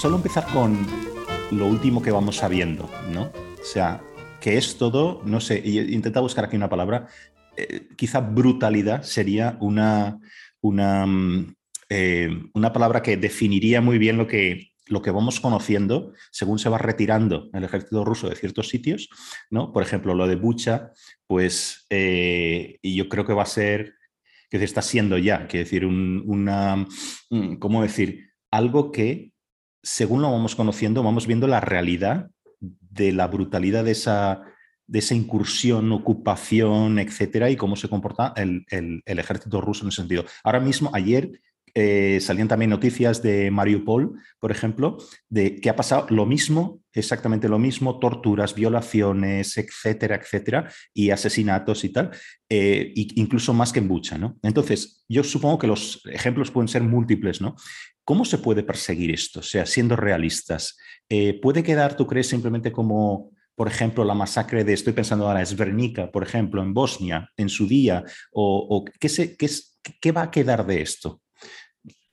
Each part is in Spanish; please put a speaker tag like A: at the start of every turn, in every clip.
A: solo empezar con lo último que vamos sabiendo, ¿no? O sea, que es todo, no sé, intenta buscar aquí una palabra, eh, quizá brutalidad sería una, una, mm, eh, una palabra que definiría muy bien lo que, lo que vamos conociendo según se va retirando el ejército ruso de ciertos sitios, ¿no? Por ejemplo, lo de Bucha, pues eh, yo creo que va a ser, que se está siendo ya, quiero decir, una, ¿cómo decir? Algo que, según lo vamos conociendo, vamos viendo la realidad de la brutalidad de esa, incursión, ocupación, etcétera, y cómo se comporta el, ejército ruso en ese sentido. Ahora mismo, ayer eh, salían también noticias de Mariupol, por ejemplo, de que ha pasado lo mismo, exactamente lo mismo, torturas, violaciones, etcétera, etcétera, y asesinatos y tal, eh, incluso más que en Bucha, ¿no? Entonces, yo supongo que los ejemplos pueden ser múltiples, ¿no? ¿Cómo se puede perseguir esto? O sea, siendo realistas, eh, ¿puede quedar, tú crees, simplemente como por ejemplo, la masacre de, estoy pensando ahora, Svernica, por ejemplo, en Bosnia, en su día, o, ¿qué, se, qué, qué, va a quedar de esto?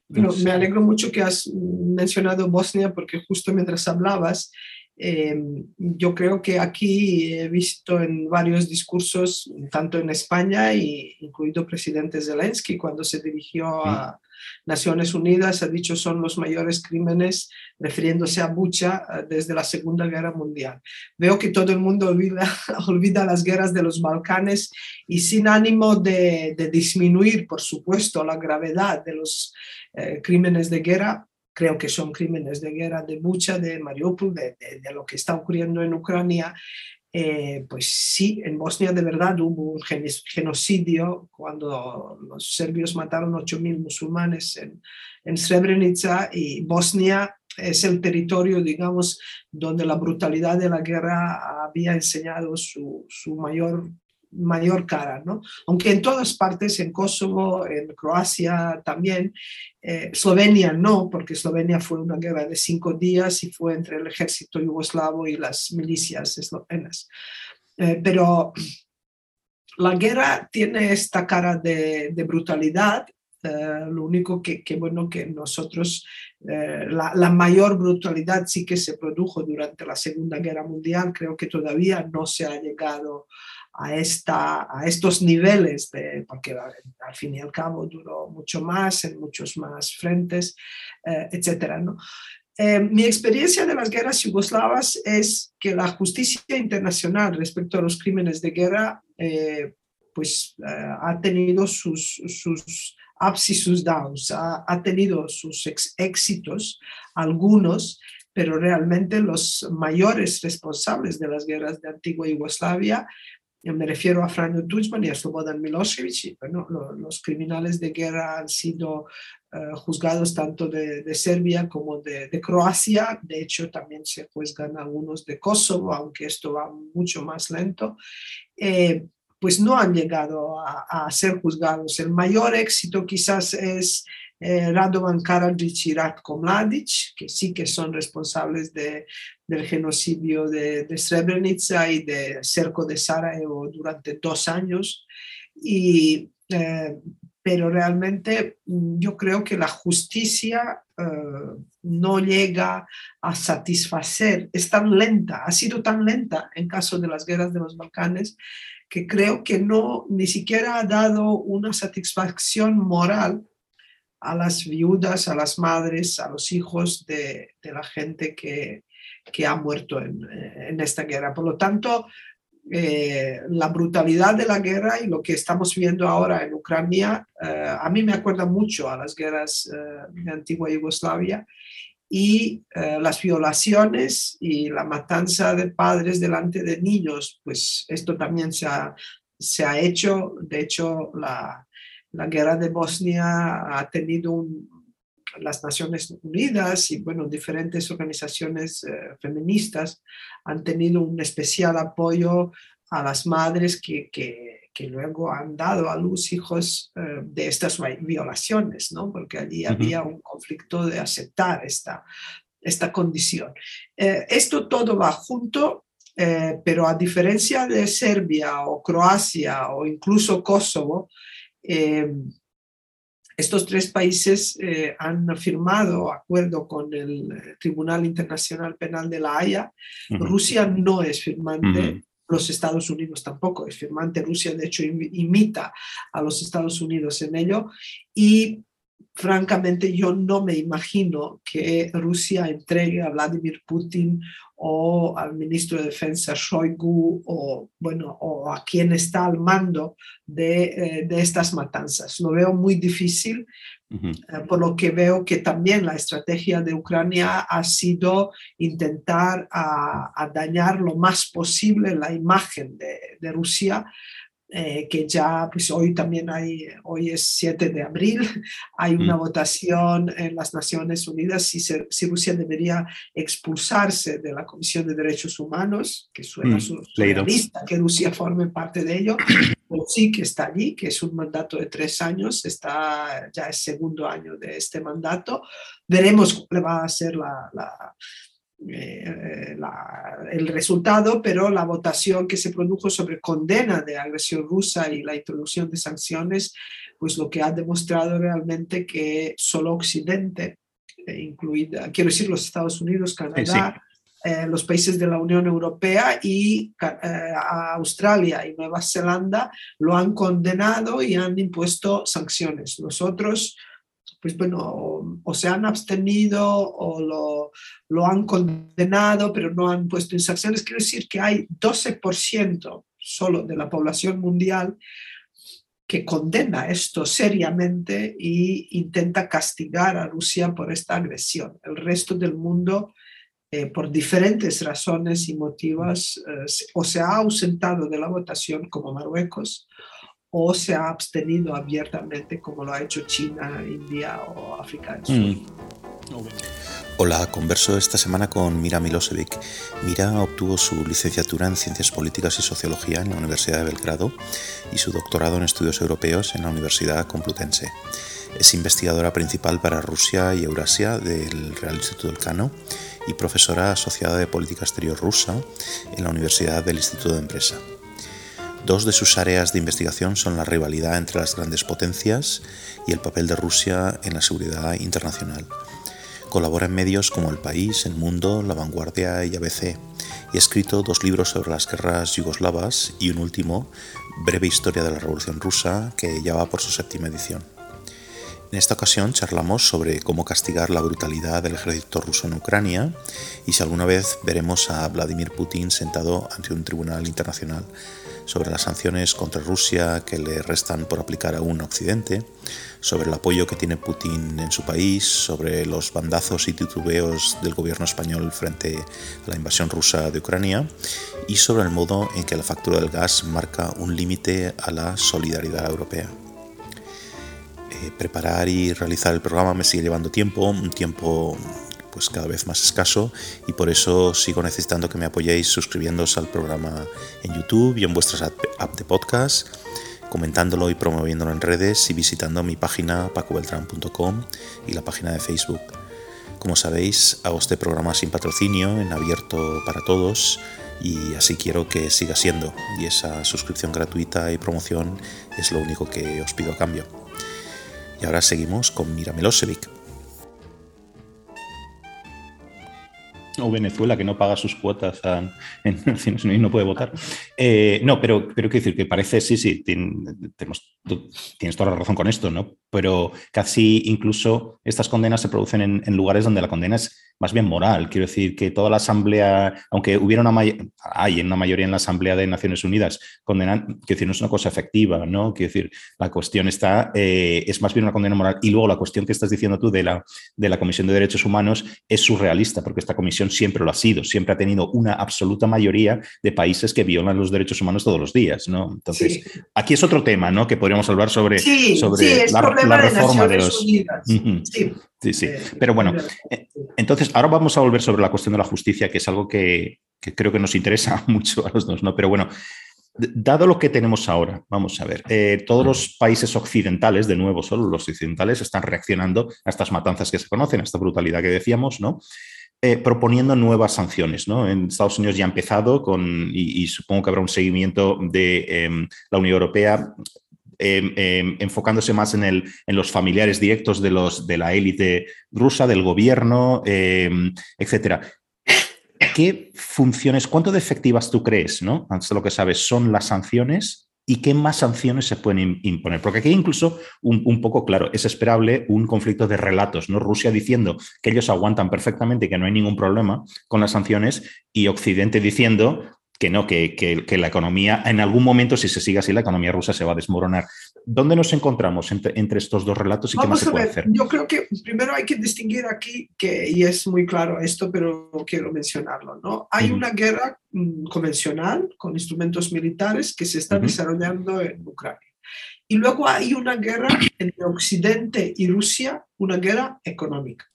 B: me alegro mucho que has mencionado Bosnia porque justo mientras hablabas, em, yo creo que aquí he visto en varios discursos, tanto en España, y incluido presidente Zelensky, cuando se dirigió a, Naciones Unidas ha dicho son los mayores crímenes refiriéndose a Bucha eh, desde la Segunda Guerra Mundial. Veo que todo el mundo olvida, las guerras de los Balcanes y sin ánimo de, disminuir, por supuesto, la gravedad de los eh, crímenes de guerra, creo que son crímenes de guerra de Bucha, de Mariupol, de, lo que está ocurriendo en Ucrania, eh, pues sí, en Bosnia de verdad hubo un genocidio cuando los serbios mataron 8.000 musulmanes en, en Srebrenica y Bosnia es el territorio, digamos, donde la brutalidad de la guerra había enseñado su, su mayor mayor cara, ¿no? Aunque en todas partes, en Kosovo, en Croacia también, eh, Eslovenia no, porque Eslovenia fue una guerra de cinco días y fue entre el ejército yugoslavo y las milicias eslovenas. Eh, pero la guerra tiene esta cara de, brutalidad eh, lo único que, bueno, que nosotros, la, la, mayor brutalidad sí que se produjo durante la Segunda Guerra Mundial, creo que todavía no se ha llegado a, esta, a estos niveles, de, porque al fin y al cabo duró mucho más en muchos más frentes, eh, etcétera, ¿no? Eh, mi experiencia de las guerras yugoslavas es que la justicia internacional respecto a los crímenes de guerra eh, pues, ha tenido sus, sus ups y sus downs, ha, ha tenido sus éxitos, algunos, pero realmente los mayores responsables de las guerras de antigua Yugoslavia me refiero a Franjo Tuđman y a Slobodan Milosevic. bueno, los criminales de guerra han sido eh, juzgados tanto de, Serbia como de, Croacia. De hecho, también se juzgan algunos de Kosovo, aunque esto va mucho más lento. Eh, pues no han llegado a, a, ser juzgados. El mayor éxito quizás es Radovan Karadžić y Ratko Mladić, que sí que son responsables de, del genocidio de, de, Srebrenica y de cerco de Sarajevo durante dos años. Y, eh, pero realmente mm, yo creo que la justicia eh, no llega a satisfacer, es tan lenta, ha sido tan lenta en caso de las guerras de los Balcanes, que creo que no ni siquiera ha dado una satisfacción moral a las viudas, a las madres, a los hijos de, la gente que, ha muerto en, esta guerra. Por lo tanto, eh, la brutalidad de la guerra y lo que estamos viendo ahora en Ucrania, eh, a mí me acuerda mucho a las guerras eh, de antigua Yugoslavia y las violaciones y la matanza de padres delante de niños, pues esto también se ha, se ha hecho, de hecho la, la guerra de Bosnia ha tenido las Naciones Unidas y bueno, diferentes organizaciones eh, feministas han tenido un especial apoyo a las madres que, que, luego han dado a luz hijos eh, de estas violaciones, ¿no? porque allí había un conflicto de aceptar esta, esta condición. Eh, esto todo va junto pero a diferencia de Serbia o Croacia o incluso Kosovo, eh, estos tres países eh, han firmado acuerdo con el eh, Tribunal Internacional Penal de la Haya. Rusia no es firmante. Los Estados Unidos tampoco es firmante. Rusia, de hecho, imita a los Estados Unidos en ello. Y francamente yo no me imagino que Rusia entregue a Vladimir Putin o al ministro de Defensa Shoigu o, bueno, o a quien está al mando de, eh, estas matanzas. Lo veo muy difícil, eh, por lo que veo que también la estrategia de Ucrania ha sido intentar a, dañar lo más posible la imagen de, de Rusia eh, que ya, pues hoy también hay, hoy es 7 de abril, hay una mm. votación en las Naciones Unidas si, si, Rusia debería expulsarse de la Comisión de Derechos Humanos, que suena mm, surrealista que Rusia forme parte de ello, pero sí que está allí, que es un mandato de tres años, está ya es segundo año de este mandato. Veremos cuál va a ser la, la eh, el resultado, pero la votación que se produjo sobre condena de agresión rusa y la introducción de sanciones, pues lo que ha demostrado realmente que solo Occidente, eh, incluida, quiero decir los Estados Unidos, Canadá, eh, los países de la Unión Europea y Australia y Nueva Zelanda lo han condenado y han impuesto sanciones. Nosotros pues bueno, o, se han abstenido o lo, han condenado, pero no han puesto en sanciones. Quiero decir que hay 12% solo de la población mundial que condena esto seriamente e intenta castigar a Rusia por esta agresión. El resto del mundo, eh, por diferentes razones y motivos, eh, o se ha ausentado de la votación como Marruecos, o se ha abstenido abiertamente como lo ha hecho China, India o África del Sur. Mm.
C: Hola, converso esta semana con Mira Milosevic. Mira obtuvo su licenciatura en Ciencias Políticas y Sociología en la Universidad de Belgrado y su doctorado en Estudios Europeos en la Universidad Complutense. Es investigadora principal para Rusia y Eurasia del Real Instituto del Cano y profesora asociada de Política Exterior Rusa en la Universidad del Instituto de Empresa. Dos de sus áreas de investigación son la rivalidad entre las grandes potencias y el papel de Rusia en la seguridad internacional. Colabora en medios como El País, El Mundo, La Vanguardia y ABC, y ha escrito dos libros sobre las guerras yugoslavas y un último, Breve Historia de la Revolución Rusa, que ya va por su séptima edición. En esta ocasión charlamos sobre cómo castigar la brutalidad del ejército ruso en Ucrania y si alguna vez veremos a Vladimir Putin sentado ante un tribunal internacional sobre las sanciones contra Rusia que le restan por aplicar aún a Occidente, sobre el apoyo que tiene Putin en su país, sobre los bandazos y titubeos del gobierno español frente a la invasión rusa de Ucrania y sobre el modo en que la factura del gas marca un límite a la solidaridad europea. Eh, preparar y realizar el programa me sigue llevando tiempo, un tiempo pues cada vez más escaso y por eso sigo necesitando que me apoyéis suscribiéndoos al programa en YouTube y en vuestras app de podcast, comentándolo y promoviéndolo en redes y visitando mi página pacobeltran.com y la página de Facebook. Como sabéis, hago este programa sin patrocinio, en abierto para todos y así quiero que siga siendo y esa suscripción gratuita y promoción es lo único que os pido a cambio. Y ahora seguimos con Mira Milosevic.
A: O Venezuela que no paga sus cuotas en Naciones Unidas y no puede votar. Eh, no, pero, pero quiero decir que parece, sí, sí, tienes toda la razón con esto, ¿no? Pero casi incluso estas condenas se producen en, en lugares donde la condena es más bien moral. Quiero decir que toda la Asamblea, aunque hubiera una hay una mayoría en la Asamblea de Naciones Unidas, condenan, quiero decir, no es una cosa efectiva, ¿no? Quiero decir, la cuestión está, eh, es más bien una condena moral. Y luego la cuestión que estás diciendo tú de la, de la Comisión de Derechos Humanos es surrealista, porque esta comisión siempre lo ha sido, siempre ha tenido una absoluta mayoría de países que violan los derechos humanos todos los días, ¿no? Entonces, aquí es otro tema, ¿no? Que podríamos hablar sobre, sobre la, reforma de, los... Sí. Sí, sí. Eh, Pero bueno, eh, entonces ahora vamos a volver sobre la cuestión de la justicia, que es algo que, creo que nos interesa mucho a los dos, ¿no? Pero bueno, dado lo que tenemos ahora, vamos a ver, eh, todos los países occidentales, de nuevo, solo los occidentales, están reaccionando a estas matanzas que se conocen, a esta brutalidad que decíamos, ¿no? proponiendo nuevas sanciones. ¿no? En Estados Unidos ya ha empezado con, y, supongo que habrá un seguimiento de em, la Unión Europea em, em, enfocándose más en, el, en, los familiares directos de, los, de la élite rusa, del gobierno, em, etcétera. ¿Qué funciones, cuánto de efectivas tú crees, ¿no? Antes de lo que sabes, son las sanciones y qué más sanciones se pueden imponer. Porque aquí incluso un, poco, claro, es esperable un conflicto de relatos, ¿no? Rusia diciendo que ellos aguantan perfectamente y que no hay ningún problema con las sanciones y Occidente diciendo que no, que, que, la economía, en algún momento, si se sigue así, la economía rusa se va a desmoronar. ¿Dónde nos encontramos entre, estos dos relatos y qué más se puede hacer?
B: Yo creo que primero hay que distinguir aquí, que, y es muy claro esto, pero quiero mencionarlo, ¿no? Hay una guerra mm, convencional con instrumentos militares que se está desarrollando en Ucrania. Y luego hay una guerra entre Occidente y Rusia, una guerra económica,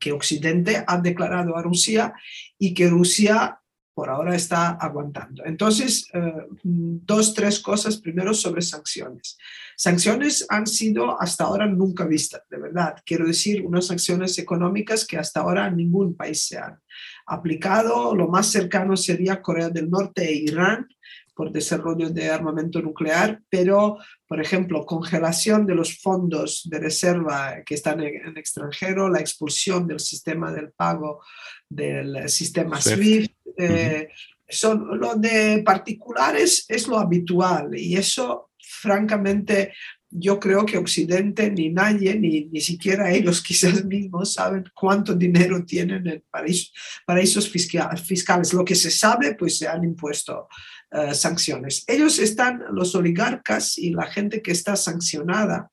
B: que Occidente ha declarado a Rusia y que Rusia por ahora está aguantando. Entonces, eh, dos, tres cosas primero sobre sanciones. Sanciones han sido hasta ahora nunca vistas, de verdad. Quiero decir, unas sanciones económicas que hasta ahora ningún país se han aplicado. Lo más cercano sería Corea del Norte e Irán por desarrollo de armamento nuclear, pero, por ejemplo, congelación de los fondos de reserva que están en, extranjero, la expulsión del sistema del pago del sistema SWIFT, eh, son lo de particulares es lo habitual y eso francamente yo creo que Occidente ni nadie, ni, ni siquiera ellos quizás mismos saben cuánto dinero tienen en paraísos, fiscales. Lo que se sabe, pues se han impuesto eh, sanciones. Ellos están, los oligarcas y la gente que está sancionada,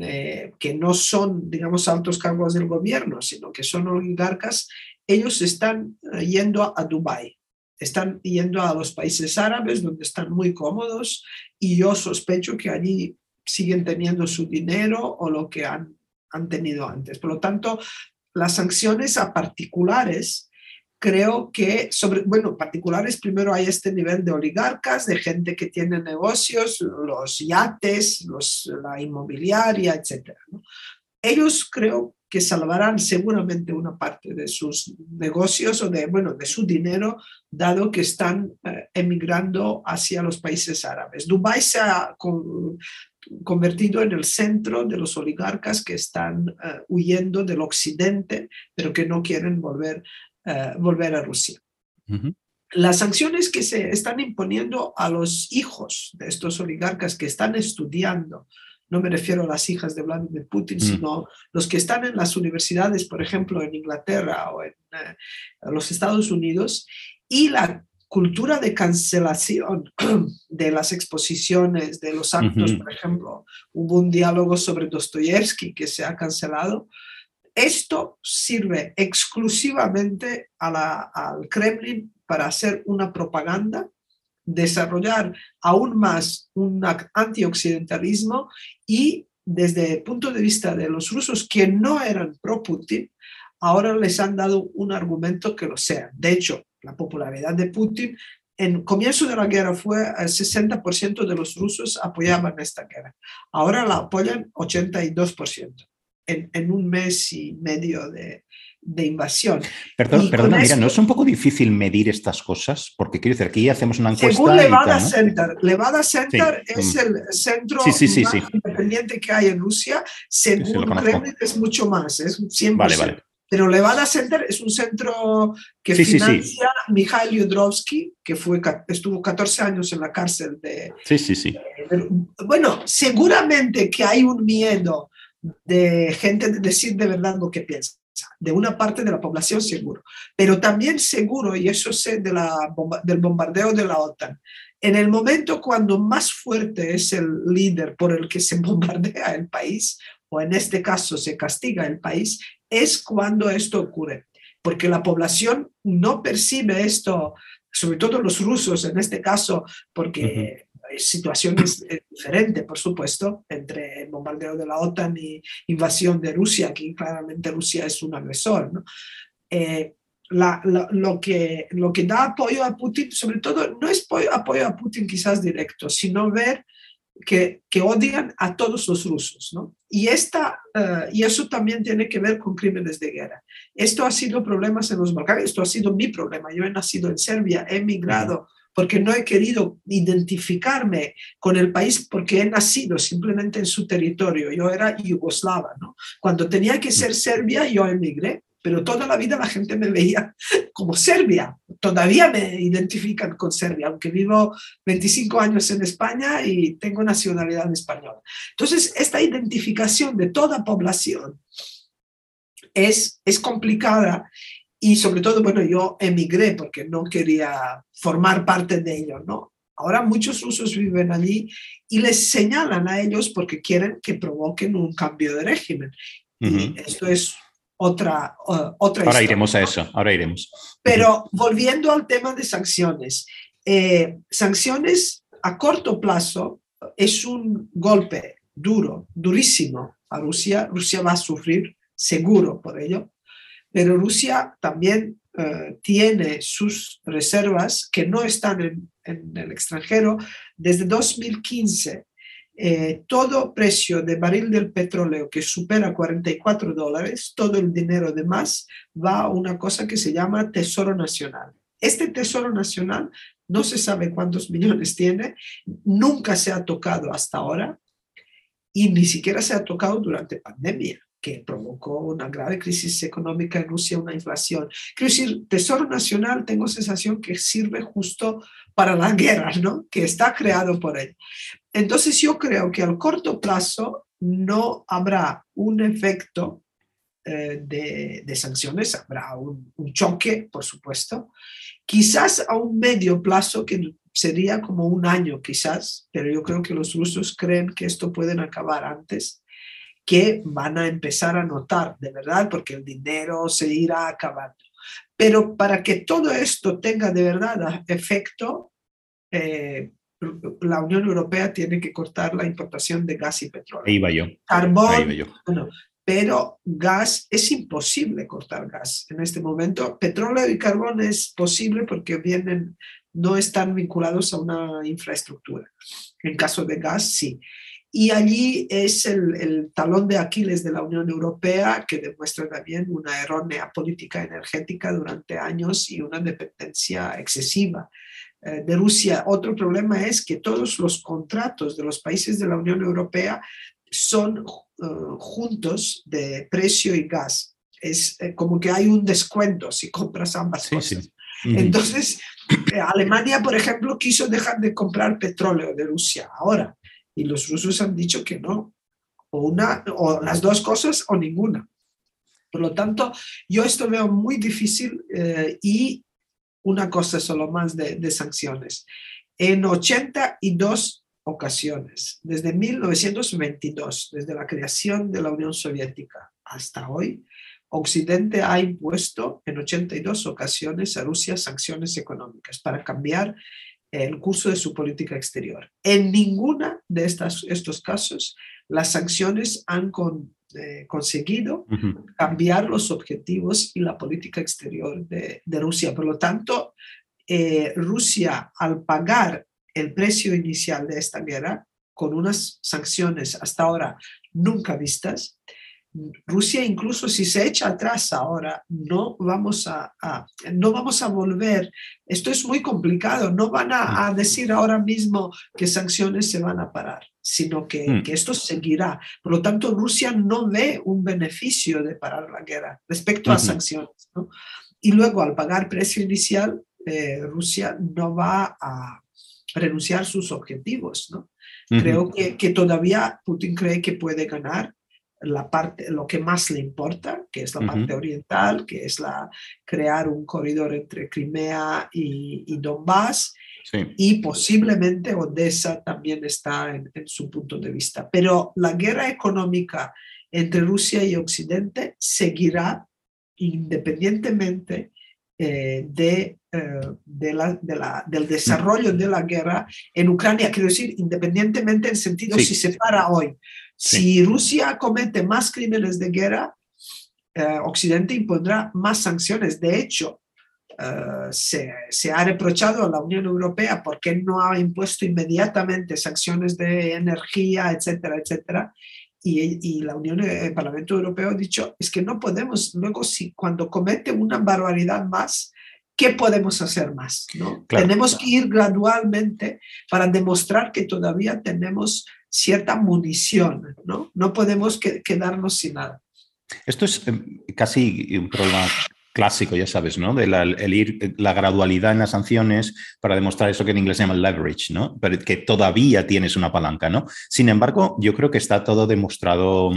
B: eh, que no son, digamos, altos cargos del gobierno, sino que son oligarcas, ellos están eh, yendo a Dubái, están yendo a los países árabes donde están muy cómodos y yo sospecho que allí siguen teniendo su dinero o lo que han, han tenido antes. Por lo tanto, las sanciones a particulares creo que sobre, bueno, particulares, primero hay este nivel de oligarcas, de gente que tiene negocios, los yates, los, la inmobiliaria, etc. Ellos creo que salvarán seguramente una parte de sus negocios o de, bueno, de su dinero, dado que están eh, emigrando hacia los países árabes. Dubái se ha convertido en el centro de los oligarcas que están eh, huyendo del occidente, pero que no quieren volver, eh, volver a Rusia. Las sanciones que se están imponiendo a los hijos de estos oligarcas que están estudiando no me refiero a las hijas de Vladimir Putin, sino los que están en las universidades, por ejemplo, en Inglaterra o en eh, los Estados Unidos, y la cultura de cancelación de las exposiciones, de los actos, por ejemplo, hubo un diálogo sobre Dostoyevsky que se ha cancelado. Esto sirve exclusivamente al Kremlin para hacer una propaganda desarrollar aún más un antioccidentalismo y desde el punto de vista de los rusos que no eran pro-Putin, ahora les han dado un argumento que lo sea. De hecho, la popularidad de Putin en comienzo de la guerra fue el 60% de los rusos apoyaban esta guerra. Ahora la apoyan 82% en, en un mes y medio de, de invasión.
A: Perdón, perdona, mira, ¿no es un poco difícil medir estas cosas? Porque quiero decir, aquí hacemos una encuesta.
B: Según Levada Center, Levada Center es el centro más independiente que hay en Rusia. Según Kremlin es mucho más, es 100%. Vale, vale. Pero Levada Center es un centro que financia Mikhail Yudrovsky, que fue, estuvo 14 años en la cárcel de...
A: Sí, sí, sí.
B: bueno, seguramente que hay un miedo de gente de decir de verdad lo que piensa de una parte de la población seguro, pero también seguro, y eso sé de la del bombardeo de la OTAN, en el momento cuando más fuerte es el líder por el que se bombardea el país, o en este caso se castiga el país, es cuando esto ocurre, porque la población no percibe esto, sobre todo los rusos en este caso, porque situaciones diferentes, por supuesto, entre el bombardeo de la OTAN y invasión de Rusia, aquí claramente Rusia es un agresor. ¿no? Eh, lo, que, lo que da apoyo a Putin, sobre todo, no es apoyo a Putin quizás directo, sino ver que, que odian a todos los rusos. ¿no? Y, esta, eh, y eso también tiene que ver con crímenes de guerra. Esto ha sido problemas en los Balcanes, esto ha sido mi problema. Yo he nacido en Serbia, he emigrado porque no he querido identificarme con el país porque he nacido simplemente en su territorio. Yo era yugoslava, ¿no? Cuando tenía que ser Serbia, yo emigré, pero toda la vida la gente me veía como Serbia. Todavía me identifican con Serbia, aunque vivo 25 años en España y tengo nacionalidad española. Entonces, esta identificación de toda población es, es complicada y sobre todo, bueno, yo emigré porque no quería formar parte de ello, ¿no? Ahora muchos rusos viven allí y les señalan a ellos porque quieren que provoquen un cambio de régimen. Y esto es otra, uh, otra
A: Ahora iremos a eso, ahora iremos.
B: Pero volviendo al tema de sanciones, eh, sanciones a corto plazo es un golpe duro, durísimo a Rusia. Rusia va a sufrir seguro por ello, pero Rusia también eh, tiene sus reservas que no están en, el extranjero. Desde 2015, eh, todo precio de barril del petróleo que supera 44 dólares, todo el dinero de más va a una cosa que se llama Tesoro Nacional. Este Tesoro Nacional no se sabe cuántos millones tiene, nunca se ha tocado hasta ahora y ni siquiera se ha tocado durante pandemia que provocó una grave crisis económica en Rusia, una inflación. Quiero decir, Tesoro Nacional, tengo sensación que sirve justo para la guerra, ¿no? Que está creado por él. Entonces yo creo que al corto plazo no habrá un efecto eh, de, sanciones, habrá un, un, choque, por supuesto. Quizás a un medio plazo, que sería como un año quizás, pero yo creo que los rusos creen que esto pueden acabar antes que van a empezar a notar, de verdad, porque el dinero se irá acabando. Pero para que todo esto tenga de verdad efecto, eh, la Unión Europea tiene que cortar la importación de gas y petróleo.
A: Ahí va yo.
B: Carbón, Bueno, pero gas es imposible cortar gas en este momento. Petróleo y carbón es posible porque vienen, no están vinculados a una infraestructura. En caso de gas, sí. Y allí es el, talón de Aquiles de la Unión Europea que demuestra también una errónea política energética durante años y una dependencia excesiva eh, de Rusia. Otro problema es que todos los contratos de los países de la Unión Europea son eh, juntos de precio y gas. Es eh, como que hay un descuento si compras ambas cosas. Entonces, Alemania, por ejemplo, quiso dejar de comprar petróleo de Rusia ahora y los rusos han dicho que no, o, una, o las dos cosas o ninguna. Por lo tanto, yo esto veo muy difícil eh, y una cosa solo más de, de sanciones. En 82 ocasiones, desde 1922, desde la creación de la Unión Soviética hasta hoy, Occidente ha impuesto en 82 ocasiones a Rusia sanciones económicas para cambiar el curso de su política exterior. En ninguna de estas, estos casos las sanciones han eh, conseguido cambiar los objetivos y la política exterior de, Rusia. Por lo tanto, eh, Rusia al pagar el precio inicial de esta guerra con unas sanciones hasta ahora nunca vistas, Rusia incluso si se echa atrás ahora, no vamos a, no vamos a volver. Esto es muy complicado. No van a, mm. decir ahora mismo que sanciones se van a parar, sino que, mm. que, esto seguirá. Por lo tanto, Rusia no ve un beneficio de parar la guerra respecto a sanciones. Y luego, al pagar precio inicial, eh, Rusia no va a renunciar a sus objetivos. ¿no? Creo que, que todavía Putin cree que puede ganar la parte, lo que más le importa, que es la parte oriental, que es la, crear un corredor entre Crimea y, y Donbass, y posiblemente Odessa también está en, su punto de vista. Pero la guerra económica entre Rusia y Occidente seguirá independientemente eh, de, eh, de, la, de la, del desarrollo de la guerra en Ucrania, quiero decir, independientemente en sentido si se para hoy. Si Rusia comete más crímenes de guerra, eh, Occidente impondrá más sanciones. De hecho, eh, se, se, ha reprochado a la Unión Europea porque no ha impuesto inmediatamente sanciones de energía, etcétera, etcétera. Y, y, la Unión, el Parlamento Europeo ha dicho, es que no podemos, luego si cuando comete una barbaridad más, ¿qué podemos hacer más? ¿no? tenemos que ir gradualmente para demostrar que todavía tenemos cierta munición, ¿no? No podemos quedarnos sin nada.
A: Esto es em, casi un problema clásico, ya sabes, ¿no? De la, el ir, la gradualidad en las sanciones para demostrar eso que en inglés se llama leverage, ¿no? Pero que todavía tienes una palanca, ¿no? Sin embargo, yo creo que está todo demostrado,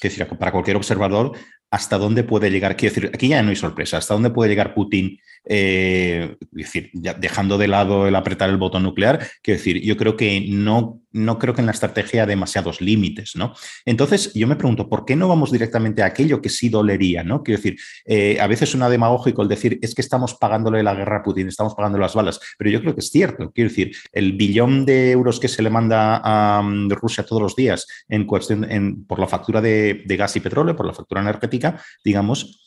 A: que decir, para cualquier observador, hasta dónde puede llegar, quiero decir, aquí ya no hay sorpresa, hasta dónde puede llegar Putin, eh, decir, dejando de lado el apretar el botón nuclear, quiero decir, yo creo que no, no creo que en la estrategia demasiados límites, ¿no? Entonces, yo me pregunto, ¿por qué no vamos directamente a aquello que sí dolería, ¿no? Quiero decir, eh, a veces suena demagógico el decir, es que estamos pagándole la guerra a Putin, estamos pagando las balas, pero yo creo que es cierto, quiero decir, el billón de euros que se le manda a mm, Rusia todos los días en cuestión, en, por la factura de gas y petróleo, por la factura energética, digamos,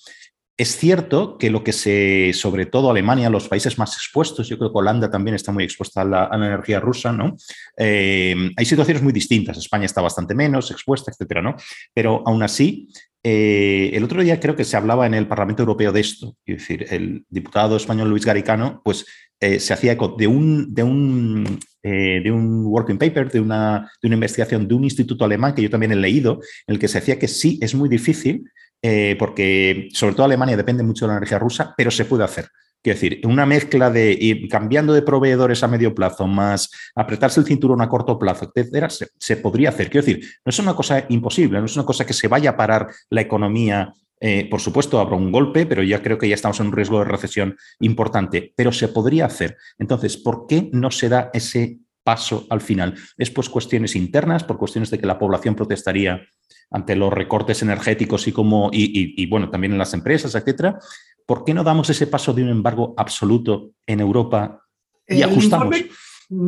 A: es cierto que lo que se, sobre todo Alemania, los países más expuestos, yo creo que Holanda también está muy expuesta a la, energía rusa, ¿no? Eh, hay situaciones muy distintas. España está bastante menos expuesta, etcétera, ¿no? Pero aún así, eh, el otro día creo que se hablaba en el Parlamento Europeo de esto. Es decir, el diputado español Luis Garicano, pues eh, se hacía eco de un, de un, de un working paper, de una, de una investigación de un instituto alemán que yo también he leído, en el que se decía que sí, es muy difícil eh, porque sobre todo Alemania depende mucho de la energía rusa, pero se puede hacer. Quiero decir, una mezcla de ir cambiando de proveedores a medio plazo, más apretarse el cinturón a corto plazo, etcétera, se, podría hacer. Quiero decir, no es una cosa imposible, no es una cosa que se vaya a parar la economía. Eh, por supuesto, habrá un golpe, pero ya creo que ya estamos en un riesgo de recesión importante, pero se podría hacer. Entonces, ¿por qué no se da ese paso al final? ¿Es pues cuestiones internas, por cuestiones de que la población protestaría ante los recortes energéticos y como y, bueno, también en las empresas, etcétera. ¿Por qué no damos ese paso de un embargo absoluto en Europa y ajustamos?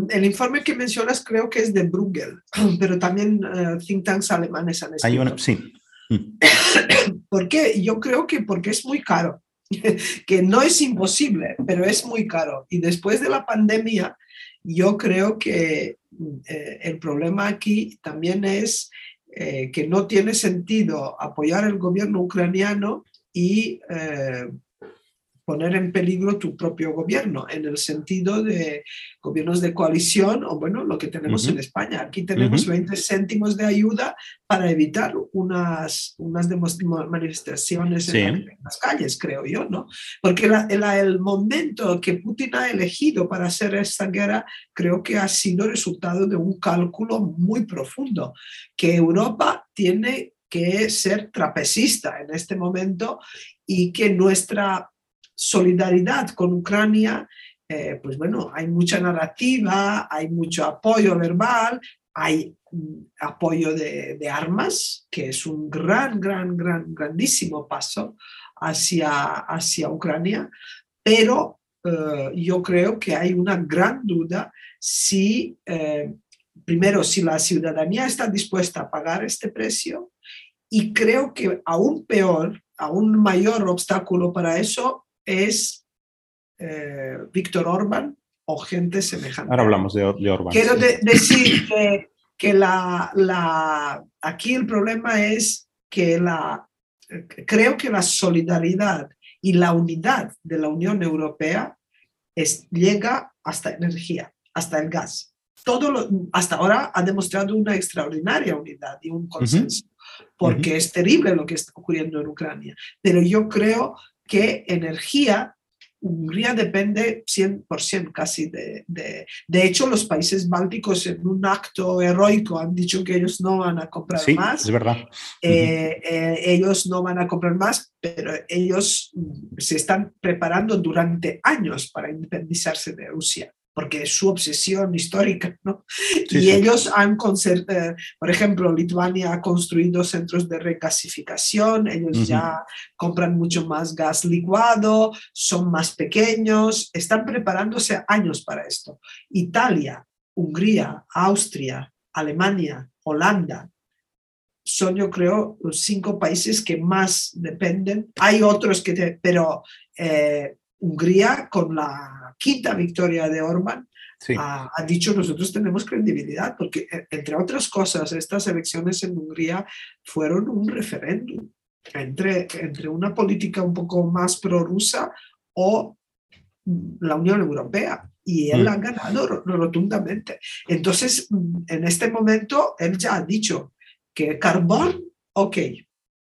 B: el informe que mencionas creo que es de Bruegel, pero también uh, think tanks alemanes han
A: escrito. sí.
B: ¿Por qué? Yo creo que porque es muy caro, que no es imposible, pero es muy caro. Y después de la pandemia, yo creo que eh, el problema aquí también es eh, que no tiene sentido apoyar el gobierno ucraniano y eh, poner en peligro tu propio gobierno, en el sentido de gobiernos de coalición o bueno, lo que tenemos en España. Aquí tenemos 20 céntimos de ayuda para evitar unas, unas manifestaciones en, las calles, creo yo, ¿no? Porque el momento que Putin ha elegido para hacer esta guerra creo que ha sido resultado de un cálculo muy profundo, que Europa tiene que ser trapecista en este momento y que nuestra solidaridad con Ucrania, eh, pues bueno, hay mucha narrativa, hay mucho apoyo verbal, hay mm, apoyo de, armas, que es un gran, gran, gran, grandísimo paso hacia, hacia Ucrania, pero eh, yo creo que hay una gran duda si, eh, primero, si la ciudadanía está dispuesta a pagar este precio y creo que aún peor, aún mayor obstáculo para eso es eh, Víctor Orban o gente semejante.
A: Ahora hablamos de, de Orban.
B: Quiero decir que, la, aquí el problema es que la, creo que la solidaridad y la unidad de la Unión Europea es, llega hasta energía, hasta el gas. Todo lo, hasta ahora ha demostrado una extraordinaria unidad y un consenso, porque es terrible lo que está ocurriendo en Ucrania. Pero yo creo que energía, Hungría depende 100% casi de, de, de... hecho, los países bálticos en un acto heroico han dicho que ellos no van a comprar
A: sí,
B: más.
A: Es verdad.
B: Eh, eh, ellos no van a comprar más, pero ellos mm, se están preparando durante años para independizarse de Rusia porque es su obsesión histórica, ¿no? y ellos han, eh, por ejemplo, Lituania ha construido centros de regasificación, ellos ya compran mucho más gas licuado, son más pequeños, están preparándose años para esto. Italia, Hungría, Austria, Alemania, Holanda, son yo creo los cinco países que más dependen. Hay otros que, pero eh, Hungría con la quinta victoria de Orban, ha, dicho nosotros tenemos credibilidad, porque e, entre otras cosas, estas elecciones en Hungría fueron un referéndum entre, entre una política un poco más prorrusa o la Unión Europea y él mm. ha ganado rotundamente. Entonces, en este momento, él ya ha dicho que carbón, ok,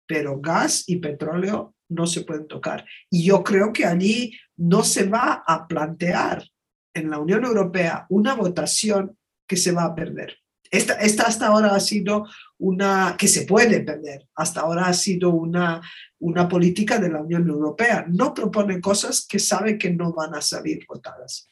B: pero gas y petróleo no se pueden tocar. Y yo creo que allí no se va a plantear en la Unión Europea una votación que se va a perder. Esta, hasta ahora ha sido una, que se puede perder, hasta ahora ha sido una, una política de la Unión Europea. No propone cosas que sabe que no van a salir votadas.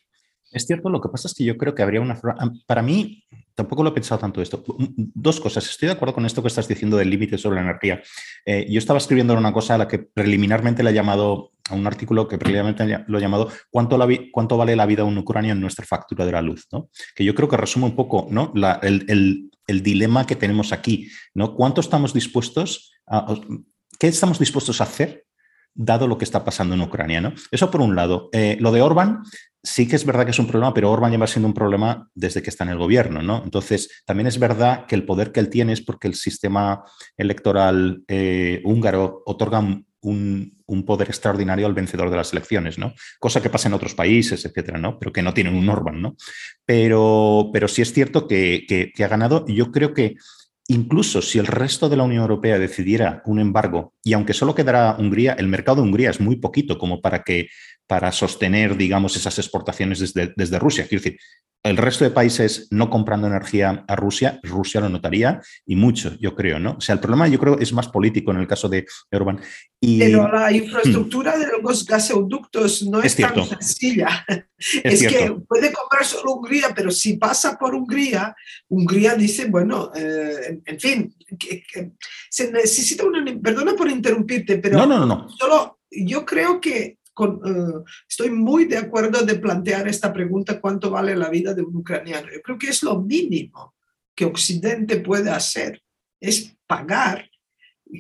A: Es cierto, lo que pasa es que yo creo que habría una... Para mí, tampoco lo he pensado tanto esto. Dos cosas. Estoy de acuerdo con esto que estás diciendo del límite sobre la energía. Eh, yo estaba escribiendo una cosa a la que preliminarmente le he llamado, a un artículo que preliminarmente lo he llamado ¿Cuánto, cuánto vale la vida de un ucraniano en nuestra factura de la luz? ¿no? Que yo creo que resume un poco ¿no? el, el, dilema que tenemos aquí. ¿no? ¿Cuánto estamos dispuestos a... ¿Qué estamos dispuestos a hacer dado lo que está pasando en Ucrania. ¿no? Eso por un lado. Eh, lo de Orban, sí que es verdad que es un problema, pero Orban lleva siendo un problema desde que está en el gobierno. ¿no? Entonces, también es verdad que el poder que él tiene es porque el sistema electoral eh, húngaro otorga un, poder extraordinario al vencedor de las elecciones, ¿no? Cosa que pasa en otros países, etcétera, ¿no? Pero que no tienen un Orban, ¿no? Pero, pero sí es cierto que, que ha ganado. Yo creo que Incluso si el resto de la Unión Europea decidiera un embargo, y aunque solo quedara Hungría, el mercado de Hungría es muy poquito como para que para sostener, digamos, esas exportaciones desde, desde Rusia. Quiero decir, el resto de países no comprando energía a Rusia, Rusia lo notaría y mucho, yo creo, ¿no? O sea, el problema yo creo es más político en el caso de Orban.
B: Pero la infraestructura de los gasoductos no es, tan sencilla. Es, que puede comprar solo Hungría, pero si pasa por Hungría, Hungría dice, bueno, eh, en, fin, se necesita una... Perdona por interrumpirte, pero
A: no, no, no.
B: solo yo creo que eh, estoy muy de acuerdo de plantear esta pregunta, ¿cuánto vale la vida de un ucraniano? Yo creo que es lo mínimo que Occidente puede hacer, es pagar,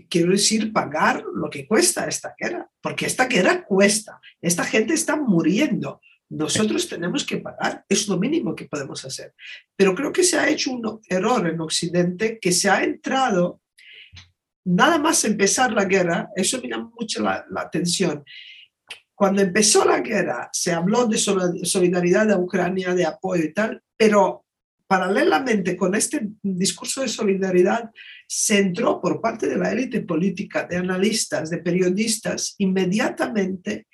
B: quiero decir, pagar lo que cuesta esta guerra, porque esta guerra cuesta, esta gente está muriendo. Nosotros tenemos que pagar, es lo mínimo que podemos hacer. Pero creo que se ha hecho un error en Occidente que se ha entrado, nada más empezar la guerra, eso me llama mucho la, la atención, cuando empezó la guerra, se habló de solidaridad a Ucrania, de apoyo y tal, pero paralelamente con este discurso de solidaridad, se entró por parte de la élite política, de analistas, de periodistas, inmediatamente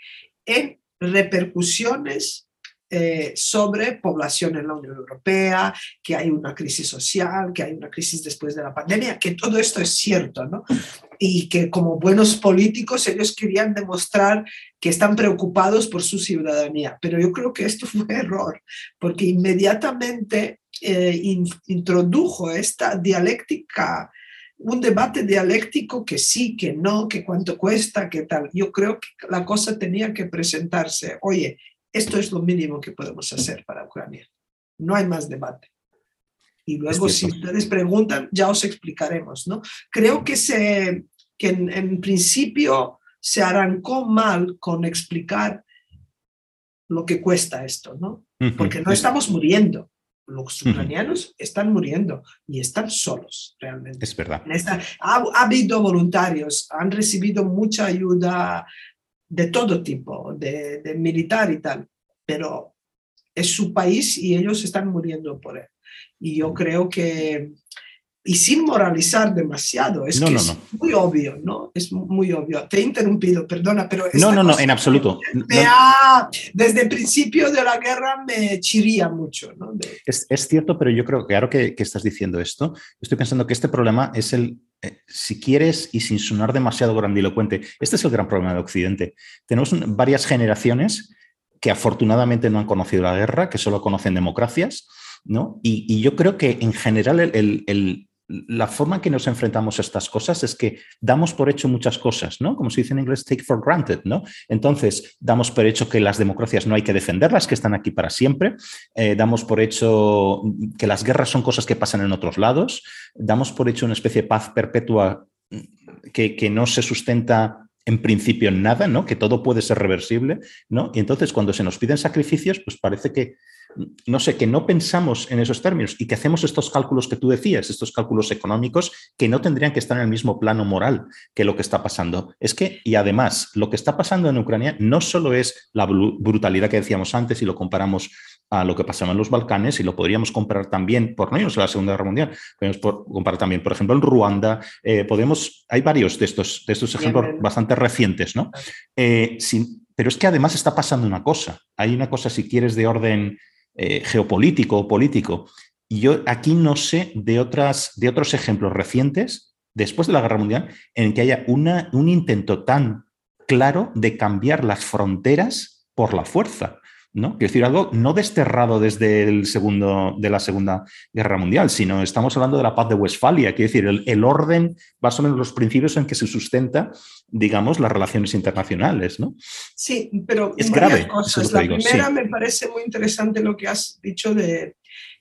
B: en repercusiones eh, sobre población en la Unión Europea, que hay una crisis social, que hay una crisis después de la pandemia, que todo esto es cierto, ¿no? Y que como buenos políticos ellos querían demostrar que están preocupados por su ciudadanía. Pero yo creo que esto fue error, porque inmediatamente eh, introdujo esta dialéctica un debate dialéctico que sí, que no, que cuánto cuesta, que tal. Yo creo que la cosa tenía que presentarse, oye, esto es lo mínimo que podemos hacer para Ucrania. No hay más debate. Y luego, si ustedes preguntan, ya os explicaremos. ¿no? Creo que, se, que en, principio se arrancó mal con explicar lo que cuesta esto, ¿no? Porque no estamos muriendo. Los ucranianos están muriendo y están solos realmente.
A: Es verdad.
B: ha, ha, habido voluntarios, han recibido mucha ayuda de todo tipo, de, militar y tal, pero es su país y ellos están muriendo por él. Y yo creo que, y sin moralizar demasiado, es que es muy obvio, ¿no? Es muy obvio. Te he interrumpido, perdona, pero...
A: No, no, no, en absoluto.
B: desde el principio de la guerra me chiría mucho, ¿no?
A: Es, es, cierto, pero yo creo que ahora que, que estás diciendo esto, estoy pensando que este problema es el eh, si quieres, y sin sonar demasiado grandilocuente, este es el gran problema de Occidente. Tenemos varias generaciones que afortunadamente no han conocido la guerra, que solo conocen democracias, ¿no? Y, yo creo que en general la forma en que nos enfrentamos a estas cosas es que damos por hecho muchas cosas, ¿no? Como se dice en inglés, take for granted, ¿no? Entonces, damos por hecho que las democracias no hay que defenderlas, que están aquí para siempre. Eh, damos por hecho que las guerras son cosas que pasan en otros lados. Damos por hecho una especie de paz perpetua que, que no se sustenta en principio en nada, ¿no? Que todo puede ser reversible, ¿no? Y entonces cuando se nos piden sacrificios, pues parece que no sé, que no pensamos en esos términos y que hacemos estos cálculos que tú decías, estos cálculos económicos que no tendrían que estar en el mismo plano moral que lo que está pasando. Es que, y además, lo que está pasando en Ucrania no solo es la brutalidad que decíamos antes y lo comparamos a lo que pasaba en los Balcanes y lo podríamos comparar también, por no irnos a la Segunda Guerra Mundial, podemos comparar también, por ejemplo, en Ruanda, eh, podemos, hay varios de estos, de estos ejemplos bastante recientes, ¿no? Eh, pero es que además está pasando una cosa, hay una cosa, si quieres, de orden eh, geopolítico o político, y yo aquí no sé de, otras, de otros ejemplos recientes, después de la Guerra Mundial, en que haya una, un intento tan claro de cambiar las fronteras por la fuerza. ¿No? Quiero decir algo no desterrado desde el segundo, de la Segunda Guerra Mundial, sino estamos hablando de la paz de Westfalia, quiero decir, el, orden, más o menos los principios en que se sustenta, digamos, las relaciones internacionales, ¿no?
B: Sí, pero es grave. Cosas. La primera me parece muy interesante lo que has dicho de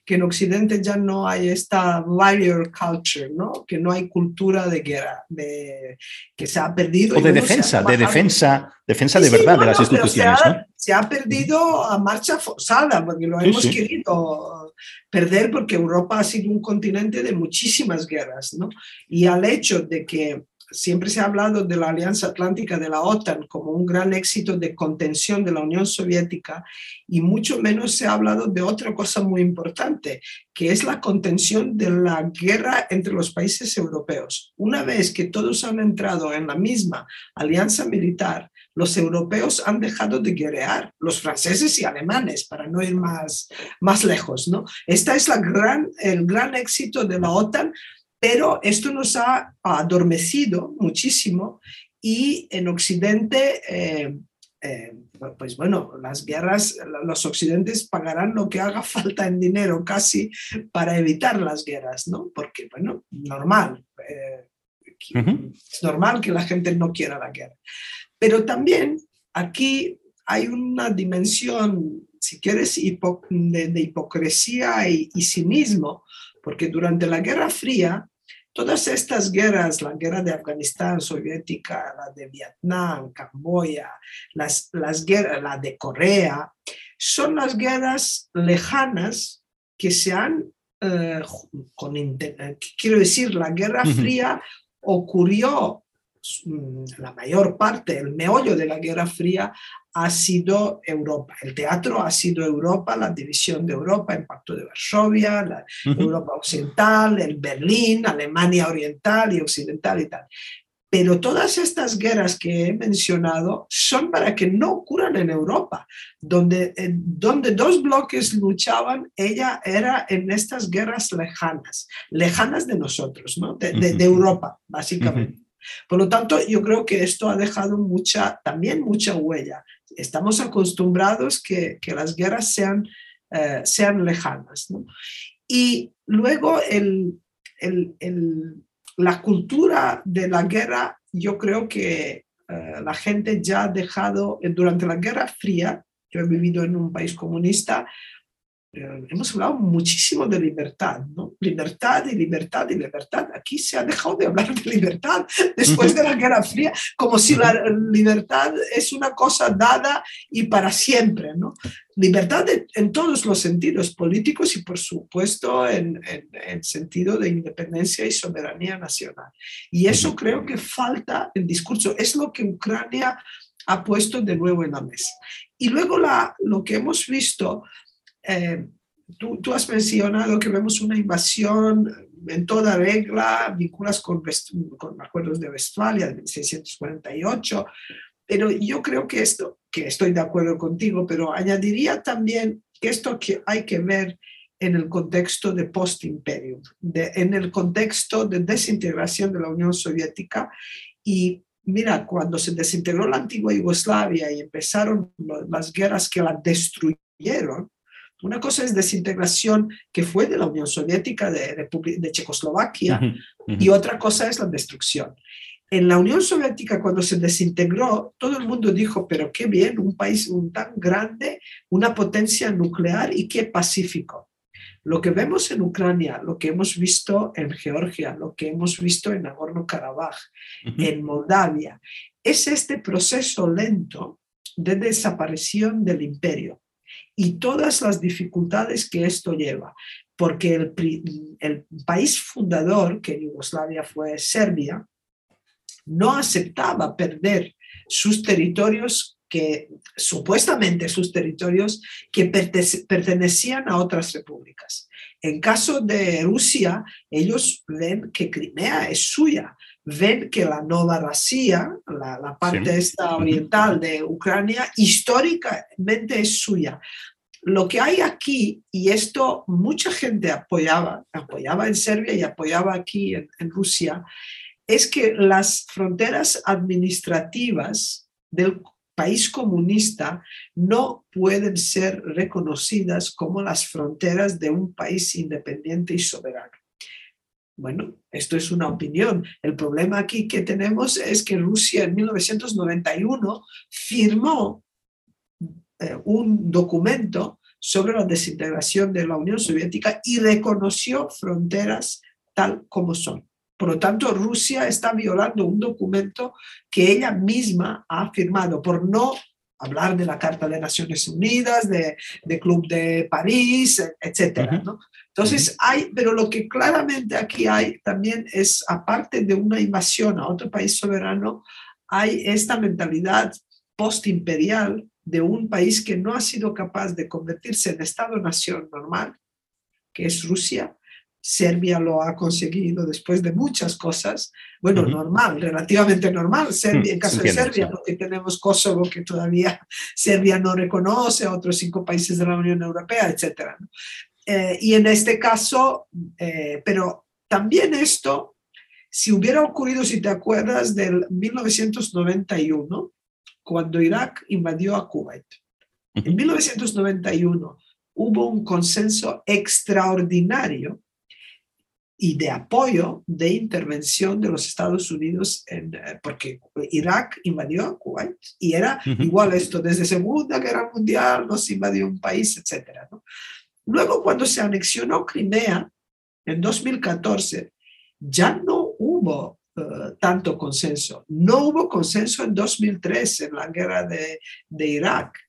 B: que en Occidente ya no hay esta warrior culture, ¿no? que no hay cultura de guerra, de, que se ha perdido.
A: O de defensa, de defensa, defensa de verdad de las instituciones.
B: Se ha, se ha, perdido a marcha forzada, porque lo hemos querido perder porque Europa ha sido un continente de muchísimas guerras, ¿no? Y al hecho de que siempre se ha hablado de la Alianza Atlántica de la OTAN como un gran éxito de contención de la Unión Soviética y mucho menos se ha hablado de otra cosa muy importante, que es la contención de la guerra entre los países europeos. Una vez que todos han entrado en la misma alianza militar, los europeos han dejado de guerrear, los franceses y alemanes, para no ir más, más lejos. ¿no? Esta es la gran, el gran éxito de la OTAN pero esto nos ha adormecido muchísimo y en Occidente, eh, eh, pues bueno, las guerras, los occidentes pagarán lo que haga falta en dinero casi para evitar las guerras, ¿no? Porque, bueno, normal. Eh, es normal que la gente no quiera la guerra. Pero también aquí hay una dimensión, si quieres, de, hipocresía y, y cinismo, porque durante la Guerra Fría Todas estas guerras, la guerra de Afganistán soviética, la de Vietnam, Camboya, las, las guerras, la de Corea, son las guerras lejanas que se han, eh, con, eh, quiero decir, la Guerra Fría ocurrió mm, la mayor parte, el meollo de la Guerra Fría ha sido Europa. El teatro ha sido Europa, la división de Europa, el Pacto de Varsovia, la Europa Occidental, el Berlín, Alemania Oriental y Occidental y tal. Pero todas estas guerras que he mencionado son para que no ocurran en Europa, donde, eh, donde dos bloques luchaban, ella era en estas guerras lejanas, lejanas de nosotros, ¿no? de, de Europa, básicamente. Por lo tanto, yo creo que esto ha dejado mucha, también mucha huella estamos acostumbrados que, que las guerras sean, eh, sean lejanas. Y luego el, el, el, la cultura de la guerra, yo creo que eh, la gente ya ha dejado, durante la Guerra Fría, yo he vivido en un país comunista, hemos hablado muchísimo de libertad, ¿no? Libertad y libertad y libertad. Aquí se ha dejado de hablar de libertad después de la Guerra Fría, como si la libertad es una cosa dada y para siempre, ¿no? Libertad en todos los sentidos, políticos y por supuesto en, en, sentido de independencia y soberanía nacional. Y eso creo que falta en discurso. Es lo que Ucrania ha puesto de nuevo en la mesa. Y luego la, lo que hemos visto eh, tú, tú, has mencionado que vemos una invasión en toda regla, vinculas con, con acuerdos de Westfalia de 1648, pero yo creo que esto, que estoy de acuerdo contigo, pero añadiría también que esto que hay que ver en el contexto de post-imperio, en el contexto de desintegración de la Unión Soviética y mira, cuando se desintegró la antigua Yugoslavia y empezaron las guerras que la destruyeron, una cosa es desintegración que fue de la Unión Soviética, de, de Checoslovaquia, y otra cosa es la destrucción. En la Unión Soviética, cuando se desintegró, todo el mundo dijo, pero qué bien, un país tan grande, una potencia nuclear y qué pacífico. Lo que vemos en Ucrania, lo que hemos visto en Georgia, lo que hemos visto en Nagorno-Karabaj, en Moldavia, es este proceso lento de desaparición del imperio y todas las dificultades que esto lleva, porque el, país fundador, que Yugoslavia fue Serbia, no aceptaba perder sus territorios que supuestamente sus territorios que pertenecían a otras repúblicas. En caso de Rusia, ellos ven que Crimea es suya, ven que la Nova Rusia, la, parte esta oriental de Ucrania, históricamente es suya. Lo que hay aquí, y esto mucha gente apoyaba, apoyaba en Serbia y apoyaba aquí en, en Rusia, es que las fronteras administrativas del país comunista no pueden ser reconocidas como las fronteras de un país independiente y soberano. Bueno, esto es una opinión. El problema aquí que tenemos es que Rusia en 1991 firmó eh, un documento sobre la desintegración de la Unión Soviética y reconoció fronteras tal como son. Por lo tanto, Rusia está violando un documento que ella misma ha firmado por no hablar de la Carta de Naciones Unidas, de, Club de París, etcétera, Entonces hay, pero lo que claramente aquí hay también es, aparte de una invasión a otro país soberano, hay esta mentalidad postimperial de un país que no ha sido capaz de convertirse en Estado-nación normal, que es Rusia, Serbia lo ha conseguido después de muchas cosas. Bueno, normal, relativamente normal. Serbia, en caso de Serbia, porque tenemos Kosovo que todavía Serbia no reconoce, otros cinco países de la Unión Europea, etc. Eh, y en este caso, eh, pero también esto, si hubiera ocurrido, si te acuerdas, del 1991, cuando Irak invadió a Kuwait. En 1991 hubo un consenso extraordinario y de apoyo de intervención de los Estados Unidos, en, eh, porque Irak invadió a Kuwait y era igual esto, desde Segunda Guerra Mundial nos invadió un país, etc. Luego, cuando se anexionó Crimea en 2014, ya no hubo eh, tanto consenso. No hubo consenso en 2003 en la guerra de, de Irak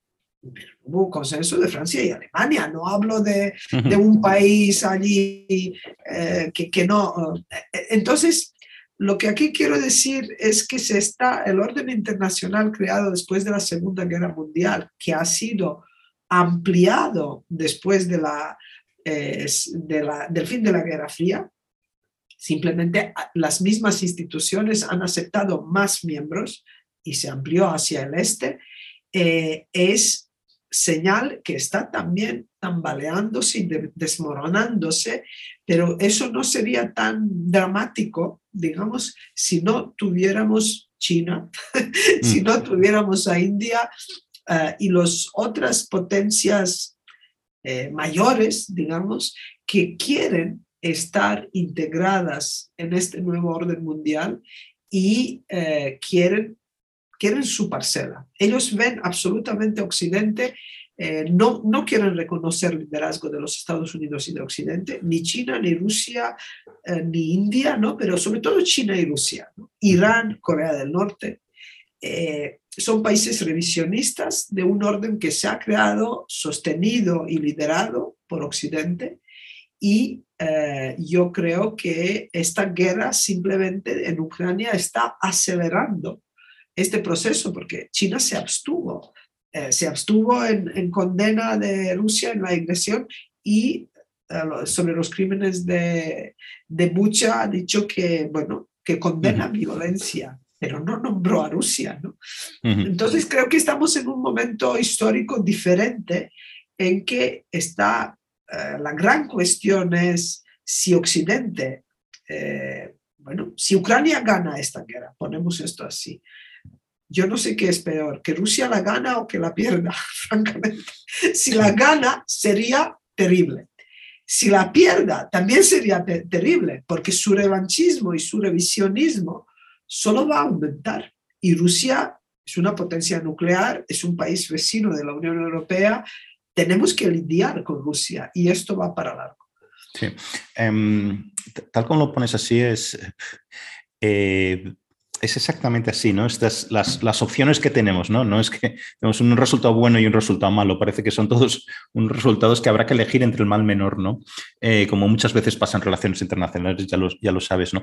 B: hubo consenso de Francia y Alemania, no hablo de, de un país allí eh, que, que, no. Eh, entonces, lo que aquí quiero decir es que se está, el orden internacional creado después de la Segunda Guerra Mundial, que ha sido ampliado después de la, eh, de la, del fin de la Guerra Fría, simplemente las mismas instituciones han aceptado más miembros y se amplió hacia el este, es señal que está también tambaleándose y desmoronándose, pero eso no sería tan dramático, digamos, si no tuviéramos China, si no mm. tuviéramos a India eh, y las otras potencias eh, mayores, digamos, que quieren estar integradas en este nuevo orden mundial y eh, quieren quieren su parcela. Ellos ven absolutamente Occidente, eh, no, no quieren reconocer el liderazgo de los Estados Unidos y de Occidente, ni China, ni Rusia, eh, ni India, ¿no? pero sobre todo China y Rusia. Irán, Corea del Norte. Eh, son países revisionistas de un orden que se ha creado, sostenido y liderado por Occidente. Y yo creo que esta guerra simplemente en Ucrania está acelerando este proceso, porque China se abstuvo, eh, se abstuvo en, condena de Rusia en la agresión y eh, sobre los crímenes de, de Bucha ha dicho que, bueno, que condena violencia, pero no nombró a Rusia. ¿no? Entonces creo que estamos en un momento histórico diferente en que está, eh, la gran cuestión es si Occidente, bueno, si Ucrania gana esta guerra, ponemos esto así, yo no sé qué es peor, que Rusia la gana o que la pierda, francamente. Si la gana, sería terrible. Si la pierda, también sería terrible, porque su revanchismo y su revisionismo solo va a aumentar. Y Rusia es una potencia nuclear, es un país vecino de la Unión Europea. Tenemos que lidiar con Rusia y esto va para largo.
A: Sí. Em, tal como lo pones así, es. Eh, es exactamente así, ¿no? Estas, las, las, opciones que tenemos, ¿no? No es que tenemos un resultado bueno y un resultado malo, parece que son todos unos resultados que habrá que elegir entre el mal menor, ¿no? Eh, como muchas veces pasa en relaciones internacionales, ya lo, ya lo sabes, ¿no?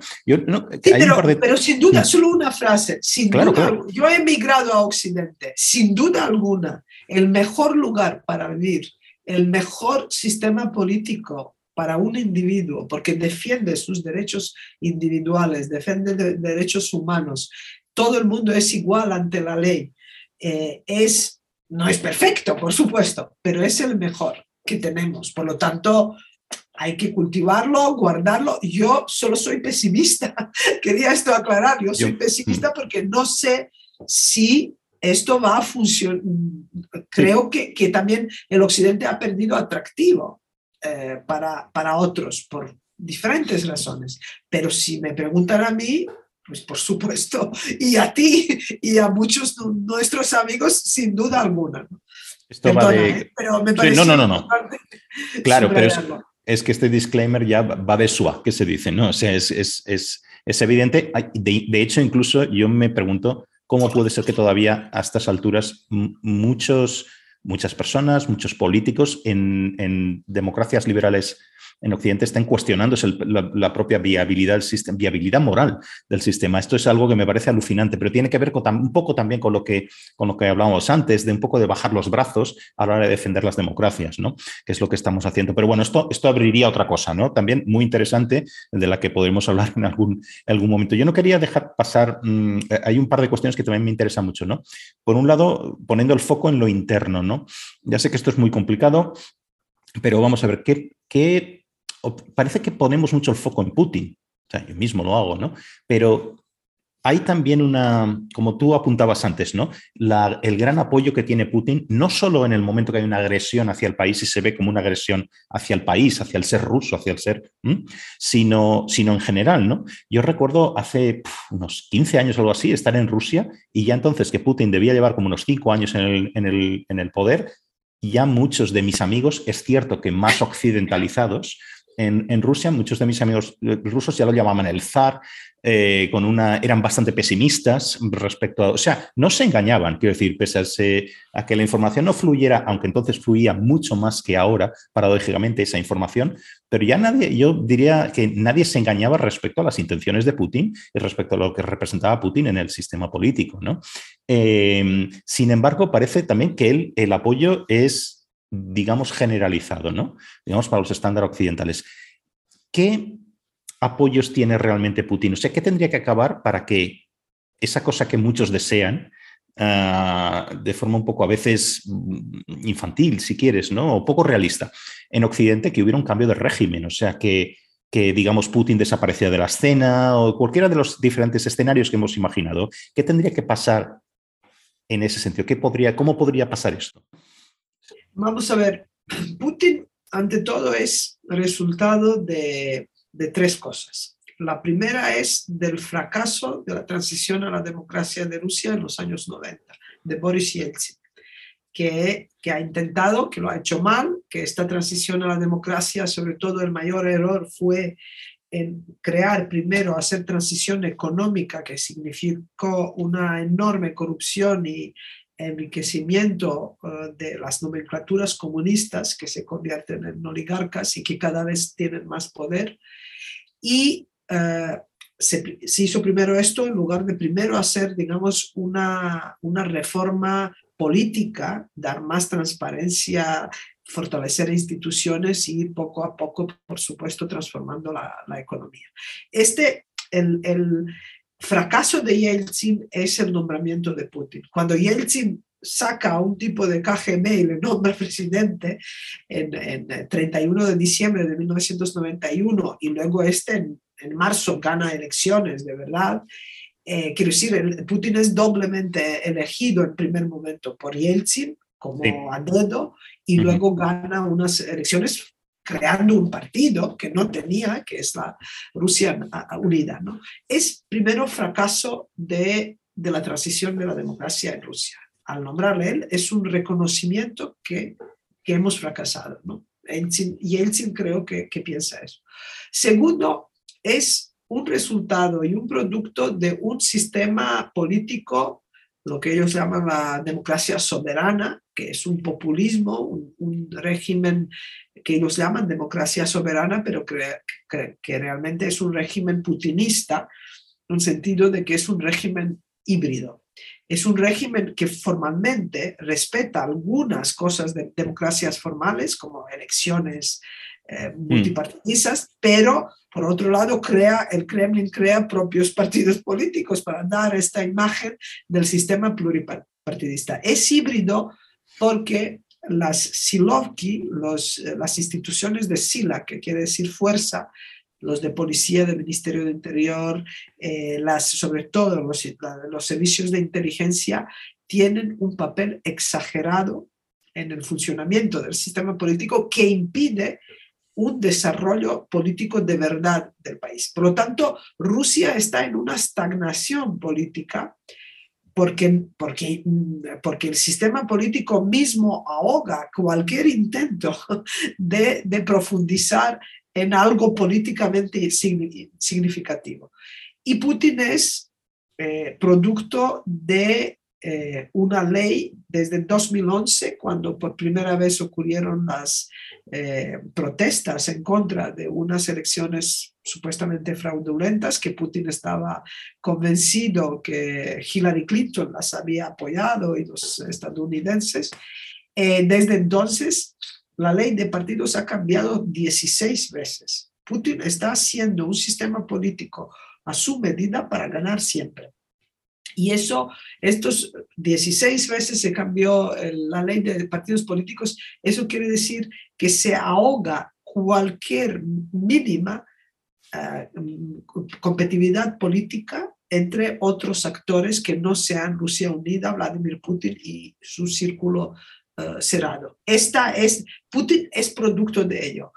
B: pero, sin duda, solo una frase, sin duda, yo he emigrado a Occidente, sin duda alguna, el mejor lugar para vivir, el mejor sistema político para un individuo, porque defiende sus derechos individuales, defiende derechos humanos, todo el mundo es igual ante la ley, eh, es, no es perfecto, por supuesto, pero es el mejor que tenemos. Por lo tanto, hay que cultivarlo, guardarlo. Yo solo soy pesimista, quería esto aclarar, yo soy pesimista mm. porque no sé si esto va a funcionar. Creo que, que, también el Occidente ha perdido atractivo. Eh, para, para otros por diferentes razones. Pero si me preguntan a mí, pues por supuesto, y a ti y a muchos de nuestros amigos, sin duda alguna.
A: Esto va de... ¿eh? Pero me parece no, no, no, no. Claro, pero es, que este disclaimer ya va de suave, que se dice, ¿no? O sea, es, es, es, es evidente. De, de, hecho, incluso yo me pregunto cómo puede ser que todavía a estas alturas muchos muchas personas, muchos políticos en, democracias liberales en Occidente están cuestionándose la, propia viabilidad, del sistema, viabilidad moral del sistema. Esto es algo que me parece alucinante, pero tiene que ver un poco también con lo, que, con lo que hablábamos antes, de un poco de bajar los brazos a la hora de defender las democracias, ¿no? que es lo que estamos haciendo. Pero bueno, esto, esto abriría otra cosa, ¿no? también muy interesante, de la que podremos hablar en algún, algún momento. Yo no quería dejar pasar, mm, hay un par de cuestiones que también me interesan mucho. ¿no? Por un lado, poniendo el foco en lo interno. ¿no? Ya sé que esto es muy complicado, pero vamos a ver, ¿qué, qué parece que ponemos mucho el foco en Putin. O sea, yo mismo lo hago, ¿no? Pero hay también una, como tú apuntabas antes, ¿no? el gran apoyo que tiene Putin, no solo en el momento que hay una agresión hacia el país y se ve como una agresión hacia el país, hacia el ser ruso, hacia el ser, sino, sino en general, ¿no? Yo recuerdo hace unos 15 años o algo así estar en Rusia y ya entonces que Putin debía llevar como unos 5 años en el, en el, en el poder, ya muchos de mis amigos, es cierto que más occidentalizados, en, Rusia, muchos de mis amigos eh, rusos ya lo llamaban el zar, eh, con una, eran bastante pesimistas respecto a, o sea, no se engañaban, quiero decir, pese a, que la información no fluyera, aunque entonces fluía mucho más que ahora, paradójicamente, esa información, pero ya nadie, yo diría que nadie se engañaba respecto a las intenciones de Putin y respecto a lo que representaba Putin en el sistema político, ¿no? Eh, sin embargo, parece también que el apoyo es digamos, generalizado, ¿no? Digamos, para los estándares occidentales. ¿Qué apoyos tiene realmente Putin? O sea, ¿qué tendría que acabar para que esa cosa que muchos desean, ah, de forma un poco a veces mm, infantil, si quieres, ¿no? O poco realista, en Occidente, que hubiera un cambio de régimen, o sea, que, que digamos, Putin desapareciera de la escena o cualquiera de los diferentes escenarios que hemos imaginado. ¿Qué tendría que pasar en ese sentido? ¿Qué podría, ¿Cómo podría pasar esto?
B: Vamos a ver, Putin ante todo es resultado de, tres cosas. La primera es del fracaso de la transición a la democracia de Rusia en los años 90, de Boris Yeltsin, que, que ha intentado, que lo ha hecho mal, que esta transición a la democracia, sobre todo el mayor error fue en crear primero, hacer transición económica, que significó una enorme corrupción y, enriquecimiento eh, de las nomenclaturas comunistas que se convierten en oligarcas y que cada vez tienen más poder. Y eh, se, hizo primero esto en lugar de primero hacer, digamos, una, una reforma política, dar más transparencia, fortalecer instituciones y poco a poco, por supuesto, transformando la, economía. Este, el, fracaso de Yeltsin es el nombramiento de Putin. Cuando Yeltsin saca un tipo de KGB y le nombra presidente en, en 31 de diciembre de 1991 y luego este en, marzo gana elecciones de verdad, eh, quiero decir, Putin es doblemente elegido en primer momento por Yeltsin como a dedo y luego gana unas elecciones creando un partido que no tenía, que es la Rusia Unida. ¿no? Es primero fracaso de, de la transición de la democracia en Rusia. Al nombrarle él, es un reconocimiento que, que hemos fracasado. ¿no? y Yeltsin creo que, que piensa eso. Segundo, es un resultado y un producto de un sistema político, lo que ellos llaman la democracia soberana, que es un populismo, un, régimen que ellos llaman democracia soberana, pero que, que realmente es un régimen putinista, en el sentido de que es un régimen híbrido. Es un régimen que formalmente respeta algunas cosas de democracias formales, como elecciones eh, mm. multipartidistas, pero por otro lado crea, el Kremlin crea propios partidos políticos para dar esta imagen del sistema pluripartidista. Es híbrido porque las Silovki, los, eh, las instituciones de Sila, que quiere decir fuerza, los de policía del Ministerio de Interior, eh, las, sobre todo los, los servicios de inteligencia, tienen un papel exagerado en el funcionamiento del sistema político que impide un desarrollo político de verdad del país. Por lo tanto, Rusia está en una estagnación política porque, porque, porque el sistema político mismo ahoga cualquier intento de, profundizar en algo políticamente significativo. Y Putin es eh, producto de eh, una ley desde 2011, cuando por primera vez ocurrieron las eh, protestas en contra de unas elecciones supuestamente fraudulentas, que Putin estaba convencido que Hillary Clinton las había apoyado y los estadounidenses. desde entonces, la ley de partidos ha cambiado 16 veces. Putin está haciendo un sistema político a su medida para ganar siempre. Y eso, estos 16 veces se cambió la ley de partidos políticos, eso quiere decir que se ahoga cualquier mínima eh, competitividad política entre otros actores que no sean Rusia Unida, Vladimir Putin y su círculo eh, cerrado. Esta es, Putin es producto de ello.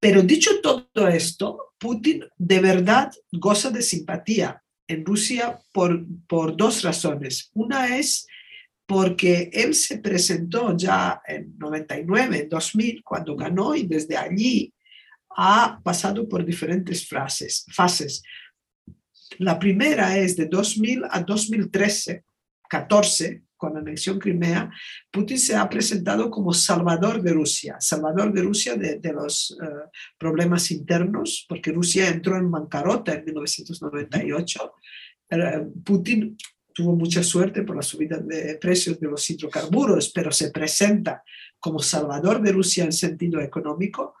B: Pero dicho todo esto, Putin de verdad goza de simpatía en Rusia por, por dos razones. Una es porque él se presentó ya en 99, en 2000, cuando ganó, y desde allí ha pasado por diferentes frases, fases. La primera es de 2000 a 2013, 14, con la anexión Crimea, Putin se ha presentado como salvador de Rusia, salvador de Rusia de, los eh, problemas internos, porque Rusia entró en bancarrota en 1998. Eh, Putin tuvo mucha suerte por la subida de precios de los hidrocarburos, pero se presenta como salvador de Rusia en sentido económico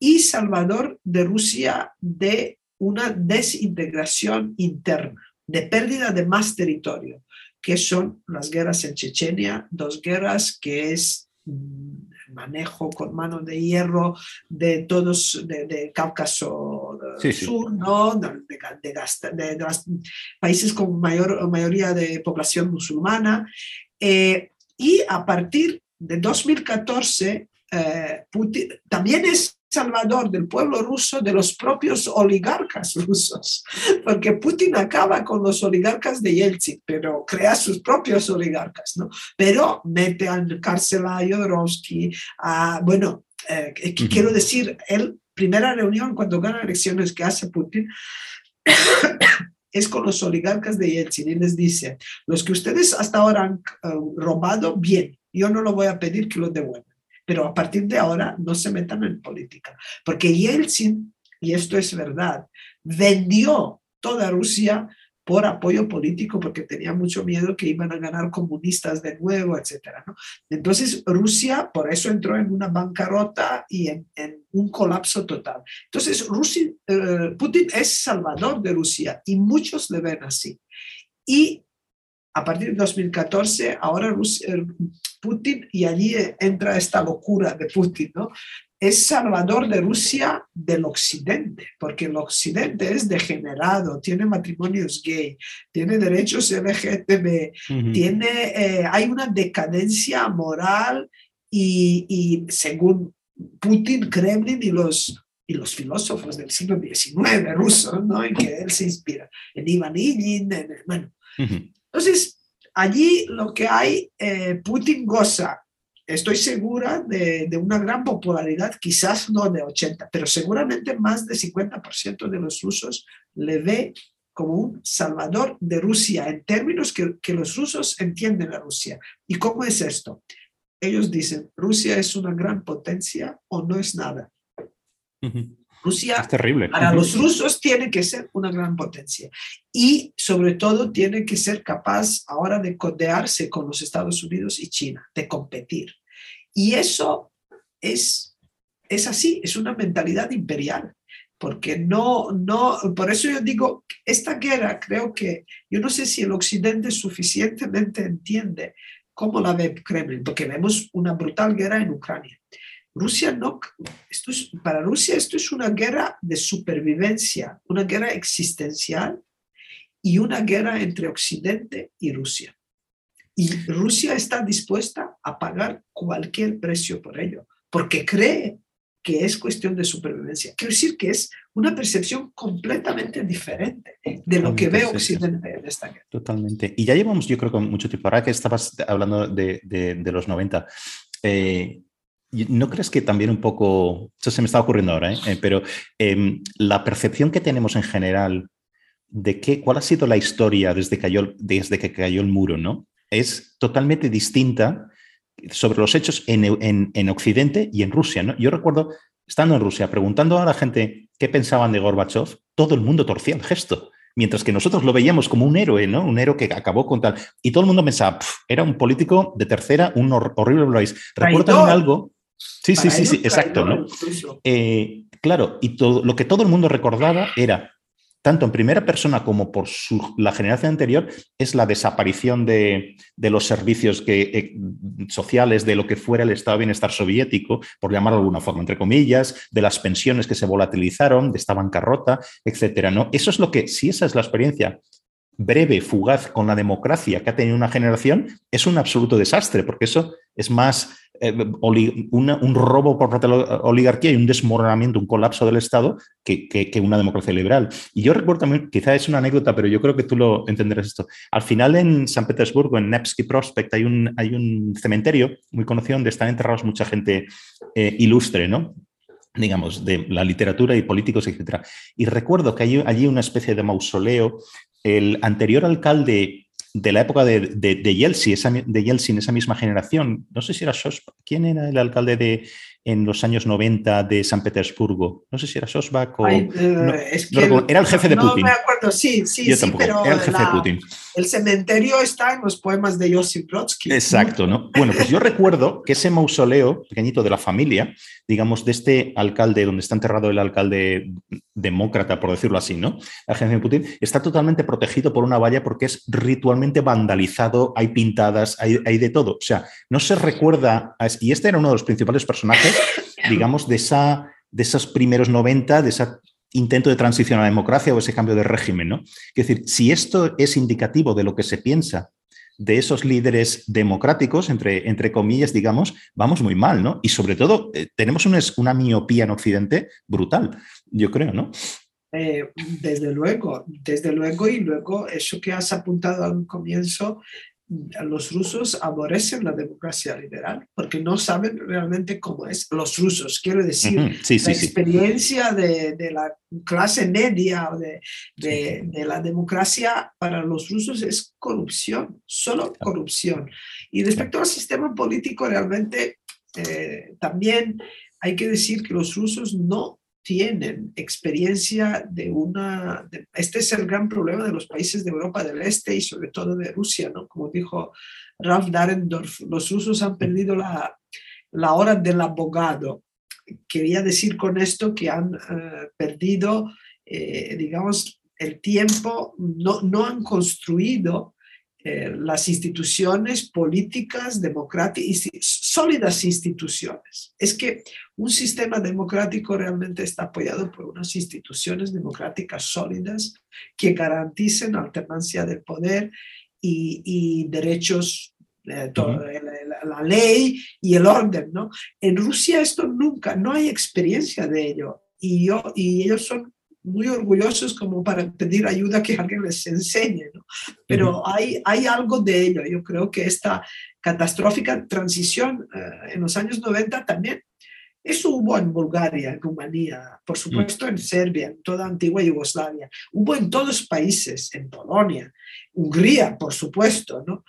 B: y salvador de Rusia de una desintegración interna, de pérdida de más territorio que son las guerras en Chechenia, dos guerras que es mm, manejo con mano de hierro de todos, de, Cáucaso Sur, ¿no? de, de, países con mayor mayoría de población musulmana. Eh, y a partir de 2014, eh, Putin también es salvador del pueblo ruso, de los propios oligarcas rusos, porque Putin acaba con los oligarcas de Yeltsin, pero crea sus propios oligarcas, ¿no? Pero mete en cárcel a Yodorovsky, a, bueno, eh, quiero decir, el primera reunión cuando gana elecciones que hace Putin es con los oligarcas de Yeltsin y les dice, los que ustedes hasta ahora han eh, robado, bien, yo no lo voy a pedir que lo devuelvan pero a partir de ahora no se metan en política, porque Yeltsin, y esto es verdad, vendió toda Rusia por apoyo político porque tenía mucho miedo que iban a ganar comunistas de nuevo, etc. Entonces Rusia por eso entró en una bancarrota y en, un colapso total. Entonces Rusia, eh, Putin es salvador de Rusia y muchos le ven así. Y a partir de 2014, ahora Putin, y allí entra esta locura de Putin, ¿no? Es salvador de Rusia del occidente, porque el occidente es degenerado, tiene matrimonios gay, tiene derechos LGTB, tiene, eh, hay una decadencia moral y, y, según Putin, Kremlin y los, y los filósofos del siglo XIX rusos, ¿no? en que él se inspira, en Ivan Ilyin, en, bueno. Entonces, allí lo que hay, eh, Putin goza estoy segura de, una gran popularidad, quizás no de 80, pero seguramente más de 50% de los rusos le ve como un salvador de Rusia en términos que, los rusos entienden a Rusia. ¿Y cómo es esto? Ellos dicen, Rusia es una gran potencia o no es nada. Rusia,
A: es terrible.
B: para los rusos, tiene que ser una gran potencia. Y sobre todo tiene que ser capaz ahora de codearse con los Estados Unidos y China, de competir. Y eso es, es así, es una mentalidad imperial. Porque no, no, por eso yo digo, esta guerra creo que, yo no sé si el Occidente suficientemente entiende cómo la ve Kremlin, porque vemos una brutal guerra en Ucrania Rusia no, esto es, para Rusia esto es una guerra de supervivencia, una guerra existencial y una guerra entre Occidente y Rusia. Y Rusia está dispuesta a pagar cualquier precio por ello, porque cree que es cuestión de supervivencia. Quiero decir que es una percepción completamente diferente de lo que ve Occidente en esta guerra.
A: Totalmente. Y ya llevamos, yo creo, con mucho tiempo. Ahora que estabas hablando de, de, los 90, eh, ¿No crees que también un poco, eso se me está ocurriendo ahora, ¿eh? Eh, pero em, la percepción que tenemos en general de qué, cuál ha sido la historia desde, cayó, desde que cayó el muro, ¿no? Es totalmente distinta sobre los hechos en, en, Occidente y en Rusia, ¿no? Yo recuerdo, estando en Rusia, preguntando a la gente qué pensaban de Gorbachev, todo el mundo torcía el gesto mientras que nosotros lo veíamos como un héroe, ¿no? Un héroe que acabó con tal. Y todo el mundo pensaba, era un político de tercera, un horrible país. Recuerdo también algo Sí, sí, sí, sí, exacto, ¿no? Eh, claro, y todo, lo que todo el mundo recordaba era, tanto en primera persona como por la generación anterior, es la desaparición de, los servicios que, eh, sociales de lo que fuera el estado de bienestar soviético, por llamarlo de alguna forma, entre comillas, de las pensiones que se volatilizaron, de esta bancarrota, etcétera, ¿no? Eso es lo que, si esa es la experiencia breve, fugaz con la democracia que ha tenido una generación, es un absoluto desastre, porque eso es más eh, un robo por parte de la oligarquía y un desmoronamiento, un colapso del Estado que, una democracia liberal. Y yo recuerdo también, quizá es una anécdota, pero yo creo que tú lo entenderás esto. Al final en San Petersburgo, en Nevsky Prospect, hay un, hay un cementerio muy conocido donde están enterrados mucha gente eh, ilustre, ¿no? digamos, de la literatura y políticos, etc. Y recuerdo que hay allí una especie de mausoleo. El anterior alcalde de la época de, de, Yeltsin, esa, de Yeltsin, esa misma generación, no sé si era Sosbach, ¿quién era el alcalde de en los años 90 de San Petersburgo? No sé si era Sosbach o...
B: Eh,
A: era el jefe de Putin.
B: No me acuerdo, sí, sí, sí, pero
A: era el jefe de Putin.
B: El cementerio está en los poemas de Josip Brodsky.
A: Exacto, ¿no? Bueno, pues yo recuerdo que ese mausoleo pequeñito de la familia, digamos, de este alcalde, donde está enterrado el alcalde demócrata, por decirlo así, ¿no? La agencia de Putin, está totalmente protegido por una valla porque es ritualmente vandalizado, hay pintadas, hay, de todo. O sea, no se recuerda, y este era uno de los principales personajes, digamos, de, esa, de esos primeros 90, de esa intento de transición a la democracia o ese cambio de régimen. ¿no? Es decir, si esto es indicativo de lo que se piensa de esos líderes democráticos, entre, entre comillas, digamos, vamos muy mal, ¿no? Y sobre todo, eh, tenemos una, miopía en Occidente brutal, yo creo, ¿no?
B: Eh, desde luego, desde luego, y luego eso que has apuntado al comienzo los rusos aborrecen la democracia liberal porque no saben realmente cómo es. Los rusos, quiero decir, la experiencia de, de, la clase media o de, de, la democracia para los rusos es corrupción, solo corrupción. Y respecto al sistema político, realmente eh, también hay que decir que los rusos no tienen experiencia de una... este es el gran problema de los países de Europa del Este y sobre todo de Rusia, ¿no? Como dijo Ralf Dahrendorf, los rusos han perdido la, la hora del abogado. Quería decir con esto que han eh, perdido, eh, digamos, el tiempo, no, no han construido eh, las instituciones políticas democráticas, sólidas instituciones. Es que un sistema democrático realmente está apoyado por unas instituciones democráticas sólidas que garanticen alternancia del poder y, derechos, eh, la, ley y el orden. ¿no? En Rusia esto nunca, no hay experiencia de ello. Y, yo, y ellos son muy orgullosos como para pedir ayuda que alguien les enseñe, ¿no? Pero hay, hay algo de ello. Yo creo que esta catastrófica transición eh, en los años 90 también eso hubo en Bulgaria, en Rumanía, por supuesto en Serbia, en toda antigua Yugoslavia. Hubo en todos los países, en Polonia, Hungría, por supuesto, ¿no?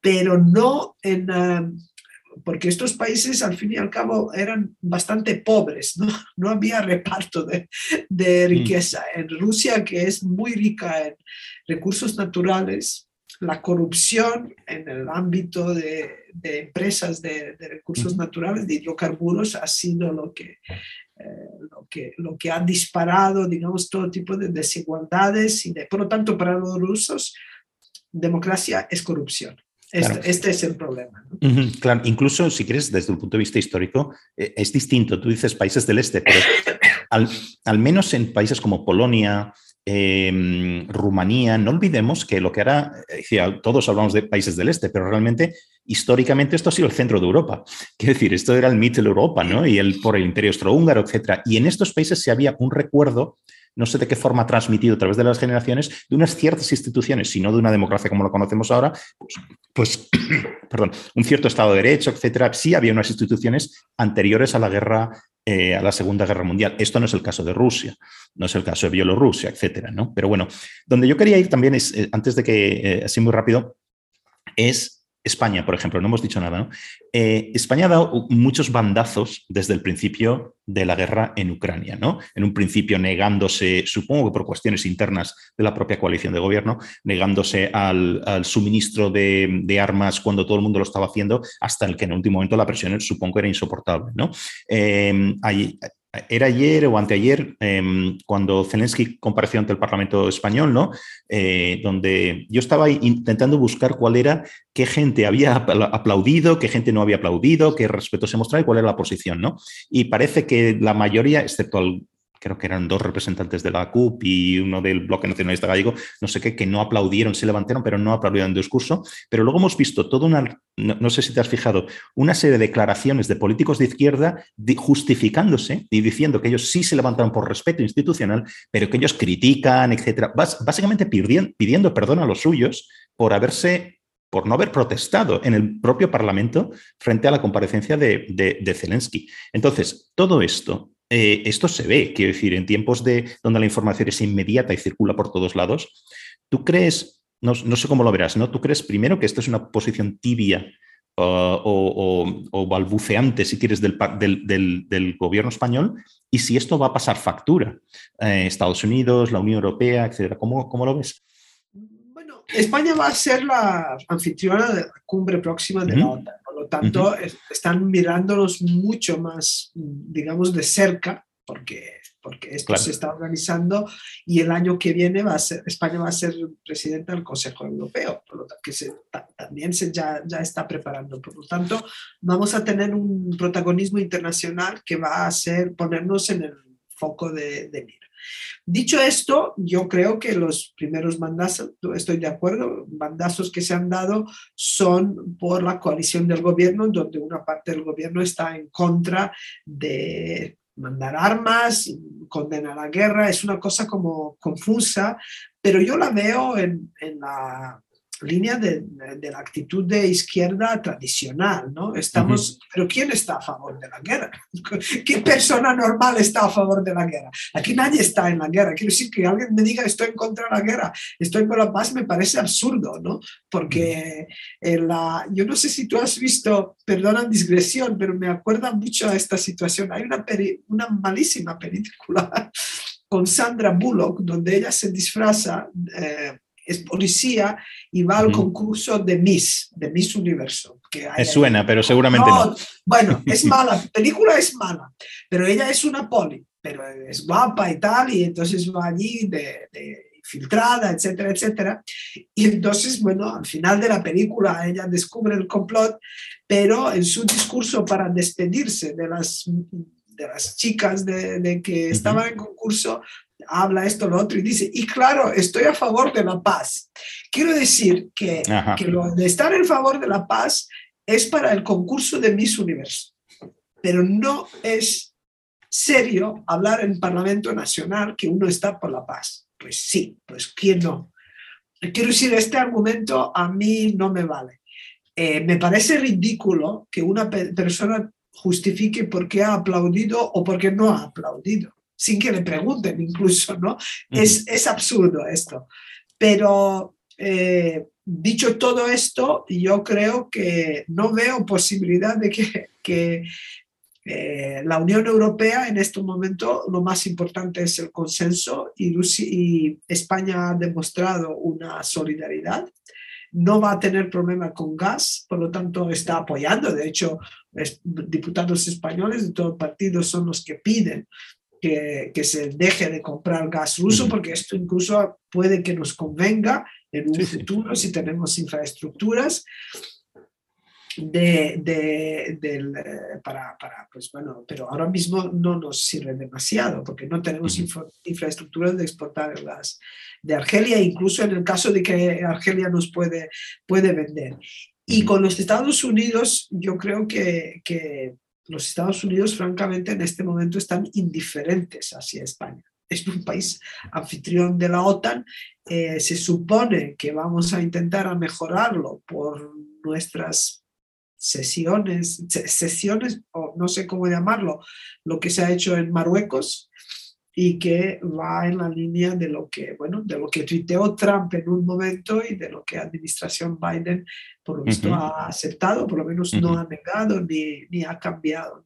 B: Pero no en... Eh, porque estos países al fin y al cabo eran bastante pobres, no, no había reparto de, de mm. riqueza. En Rusia, que es muy rica en recursos naturales, la corrupción en el ámbito de, de empresas de, de, recursos naturales, de hidrocarburos, ha sido lo que, eh, lo, que, lo que ha disparado, digamos, todo tipo de desigualdades y de, por lo tanto, para los rusos, democracia es corrupción. Este, este, es el problema.
A: Claro, incluso si quieres, desde un punto de vista histórico, eh, es distinto. Tú dices países del este, pero al, al menos en países como Polonia, eh, Rumanía, no olvidemos que lo que era, decía, todos hablamos de países del este, pero realmente históricamente esto ha sido el centro de Europa. Quiero decir, esto era el Mittel Europa, ¿no? Y el por el Imperio Austrohúngaro, etcétera. Y en estos países se había un recuerdo no sé de qué forma transmitido a través de las generaciones, de unas ciertas instituciones, si no de una democracia como lo conocemos ahora, pues, pues perdón, un cierto Estado de Derecho, etcétera. Sí había unas instituciones anteriores a la guerra eh, a la Segunda Guerra Mundial. Esto no es el caso de Rusia, no es el caso de Bielorrusia, etcétera, ¿no? Pero bueno, donde yo quería ir también es, eh, antes de que, eh, así muy rápido, es España, por ejemplo, no hemos dicho nada. ¿no? España ha dado muchos bandazos desde el principio de la guerra en Ucrania, ¿no? En un principio negándose, supongo que por cuestiones internas de la propia coalición de gobierno, negándose al, suministro de, armas cuando todo el mundo lo estaba haciendo, hasta el que en el último momento la presión supongo era insoportable, ¿no? hay, era ayer o anteayer em, cuando Zelensky compareció ante el Parlamento español, ¿no? Eh, donde yo estaba intentando buscar cuál era, qué gente había aplaudido, qué gente no había aplaudido, qué respeto se mostraba y cuál era la posición, ¿no? Y parece que la mayoría, excepto al, creo que eran dos representantes de la CUP y uno del Bloque Nacionalista Gallego, no sé qué, que no aplaudieron, se levantaron, pero no aplaudieron el discurso. Pero luego hemos visto toda una, no, sé si te has fijado, una serie de declaraciones de políticos de izquierda justificándose y diciendo que ellos sí se levantaron por respeto institucional, pero que ellos critican, etcétera, básicamente pidiendo, pidiendo perdón a los suyos por haberse por no haber protestado en el propio Parlamento frente a la comparecencia de, de Zelensky. Entonces, todo esto eh, esto se ve, quiero decir, en tiempos de donde la información es inmediata y circula por todos lados. ¿Tú crees, no, sé cómo lo verás, ¿no? ¿Tú crees primero que esto es una posición tibia o, balbuceante, si quieres, del, del, gobierno español? Y si esto va a pasar factura, eh, Estados Unidos, la Unión Europea, etcétera, ¿cómo, cómo lo ves?
B: Bueno, España va a ser la anfitriona de la cumbre próxima de la OTAN lo tanto, están mirándolos mucho más, digamos, de cerca, porque, porque esto se está organizando y el año que viene va a ser, España va a ser presidenta del Consejo Europeo, por lo tanto, que se, también se ya, ya está preparando. Por lo tanto, vamos a tener un protagonismo internacional que va a hacer ponernos en el foco de, de mira. Dicho esto, yo creo que los primeros mandazos, estoy de acuerdo, mandazos que se han dado son por la coalición del gobierno, donde una parte del gobierno está en contra de mandar armas, condenar la guerra, es una cosa como confusa, pero yo la veo en, en la línea de, la actitud de izquierda tradicional, ¿no? Estamos, pero ¿quién está a favor de la guerra? ¿Qué persona normal está a favor de la guerra? Aquí nadie está en la guerra. Quiero decir que alguien me diga estoy en contra de la guerra, estoy por la paz, me parece absurdo, ¿no? Porque en la, yo no sé si tú has visto, perdona discreción, pero me acuerda mucho a esta situación. Hay una, una malísima película con Sandra Bullock, donde ella se disfraza eh, es policía y va al concurso de Miss, de Miss Universo.
A: Que Me suena, pero seguramente no,
B: Bueno, es mala, la película es mala, pero ella es una poli, pero es guapa y tal, y entonces va allí de, de filtrada, etcétera, etcétera. Y entonces, bueno, al final de la película ella descubre el complot, pero en su discurso para despedirse de las de las chicas de, que estaban en concurso, habla esto, lo otro y dice, y claro, estoy a favor de la paz. Quiero decir que, que lo de estar en favor de la paz es para el concurso de Miss Universo, pero no es serio hablar en Parlamento Nacional que uno está por la paz. Pues sí, pues ¿quién no? Quiero decir, este argumento a mí no me vale. Eh, me parece ridículo que una persona justifique por qué ha aplaudido o por qué no ha aplaudido, sin que le pregunten incluso, ¿no? es, es, absurdo esto. Pero eh, dicho todo esto, yo creo que no veo posibilidad de que, que eh, la Unión Europea en este momento lo más importante es el consenso y, y España ha demostrado una solidaridad no va a tener problema con gas, por lo tanto está apoyando. De hecho, diputados españoles de todo el partido son los que piden que, se deje de comprar gas ruso, porque esto incluso puede que nos convenga en un futuro si tenemos infraestructuras de, de, del, eh, para, para, pues bueno, pero ahora mismo no nos sirve demasiado porque no tenemos infraestructuras de exportar el gas de Argelia, incluso en el caso de que Argelia nos puede, puede vender. Y con los Estados Unidos, yo creo que, que los Estados Unidos, francamente, en este momento están indiferentes hacia España. Es un país anfitrión de la OTAN, eh, se supone que vamos a intentar a mejorarlo por nuestras sesiones, sesiones, o no sé cómo llamarlo, lo que se ha hecho en Marruecos y que va en la línea de lo que, bueno, de lo que tuiteó Trump en un momento y de lo que la administración Biden, por lo visto, ha aceptado, por lo menos no ha negado ni, ni ha cambiado.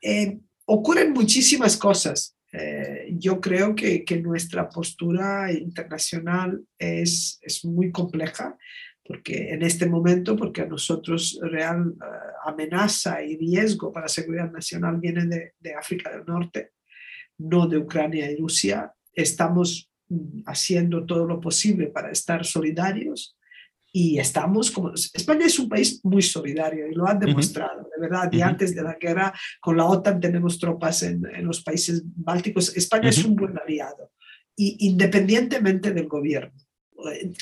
B: Eh, ocurren muchísimas cosas. Eh, yo creo que, que, nuestra postura internacional es, es muy compleja porque en este momento, porque a nosotros real eh, amenaza y riesgo para la seguridad nacional viene de, de, África del Norte, no de Ucrania y Rusia. Estamos mm, haciendo todo lo posible para estar solidarios y estamos como España es un país muy solidario y lo ha demostrado, de verdad. Y antes de la guerra con la OTAN tenemos tropas en, en los países bálticos. España es un buen aliado y independientemente del gobierno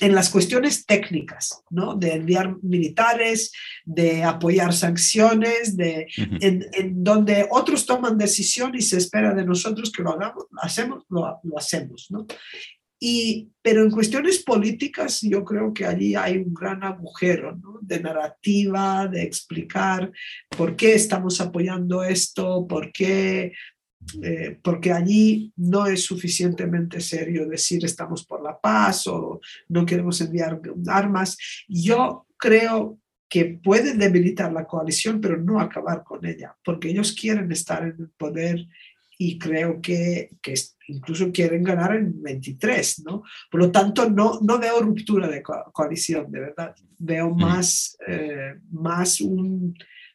B: en las cuestiones técnicas, ¿no? De enviar militares, de apoyar sanciones, de, en, donde otros toman decisión y se espera de nosotros que lo hagamos, lo hacemos, lo, lo hacemos, ¿no? Y, pero en cuestiones políticas yo creo que allí hay un gran agujero ¿no? de narrativa, de explicar por qué estamos apoyando esto, por qué eh, porque allí no es suficientemente serio decir estamos por la paz o no queremos enviar armas. Yo creo que pueden debilitar la coalición, pero no acabar con ella, porque ellos quieren estar en el poder y creo que, que incluso quieren ganar en 23, ¿no? Por lo tanto, no, no veo ruptura de coalición, de verdad. Veo más, eh, más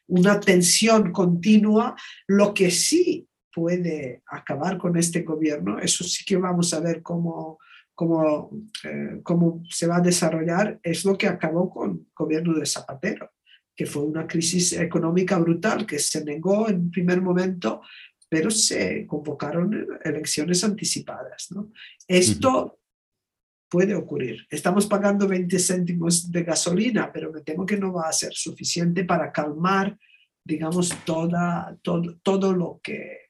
B: una tensión continua. Lo que sí puede acabar con este gobierno, eso sí que vamos a ver cómo, cómo, eh, cómo se va a desarrollar, es lo que acabó con el gobierno de Zapatero, que fue una crisis económica brutal que se negó en primer momento, pero se convocaron elecciones anticipadas. ¿no? Esto puede ocurrir. Estamos pagando 20 céntimos de gasolina, pero me temo que no va a ser suficiente para calmar, digamos, toda, todo, todo lo que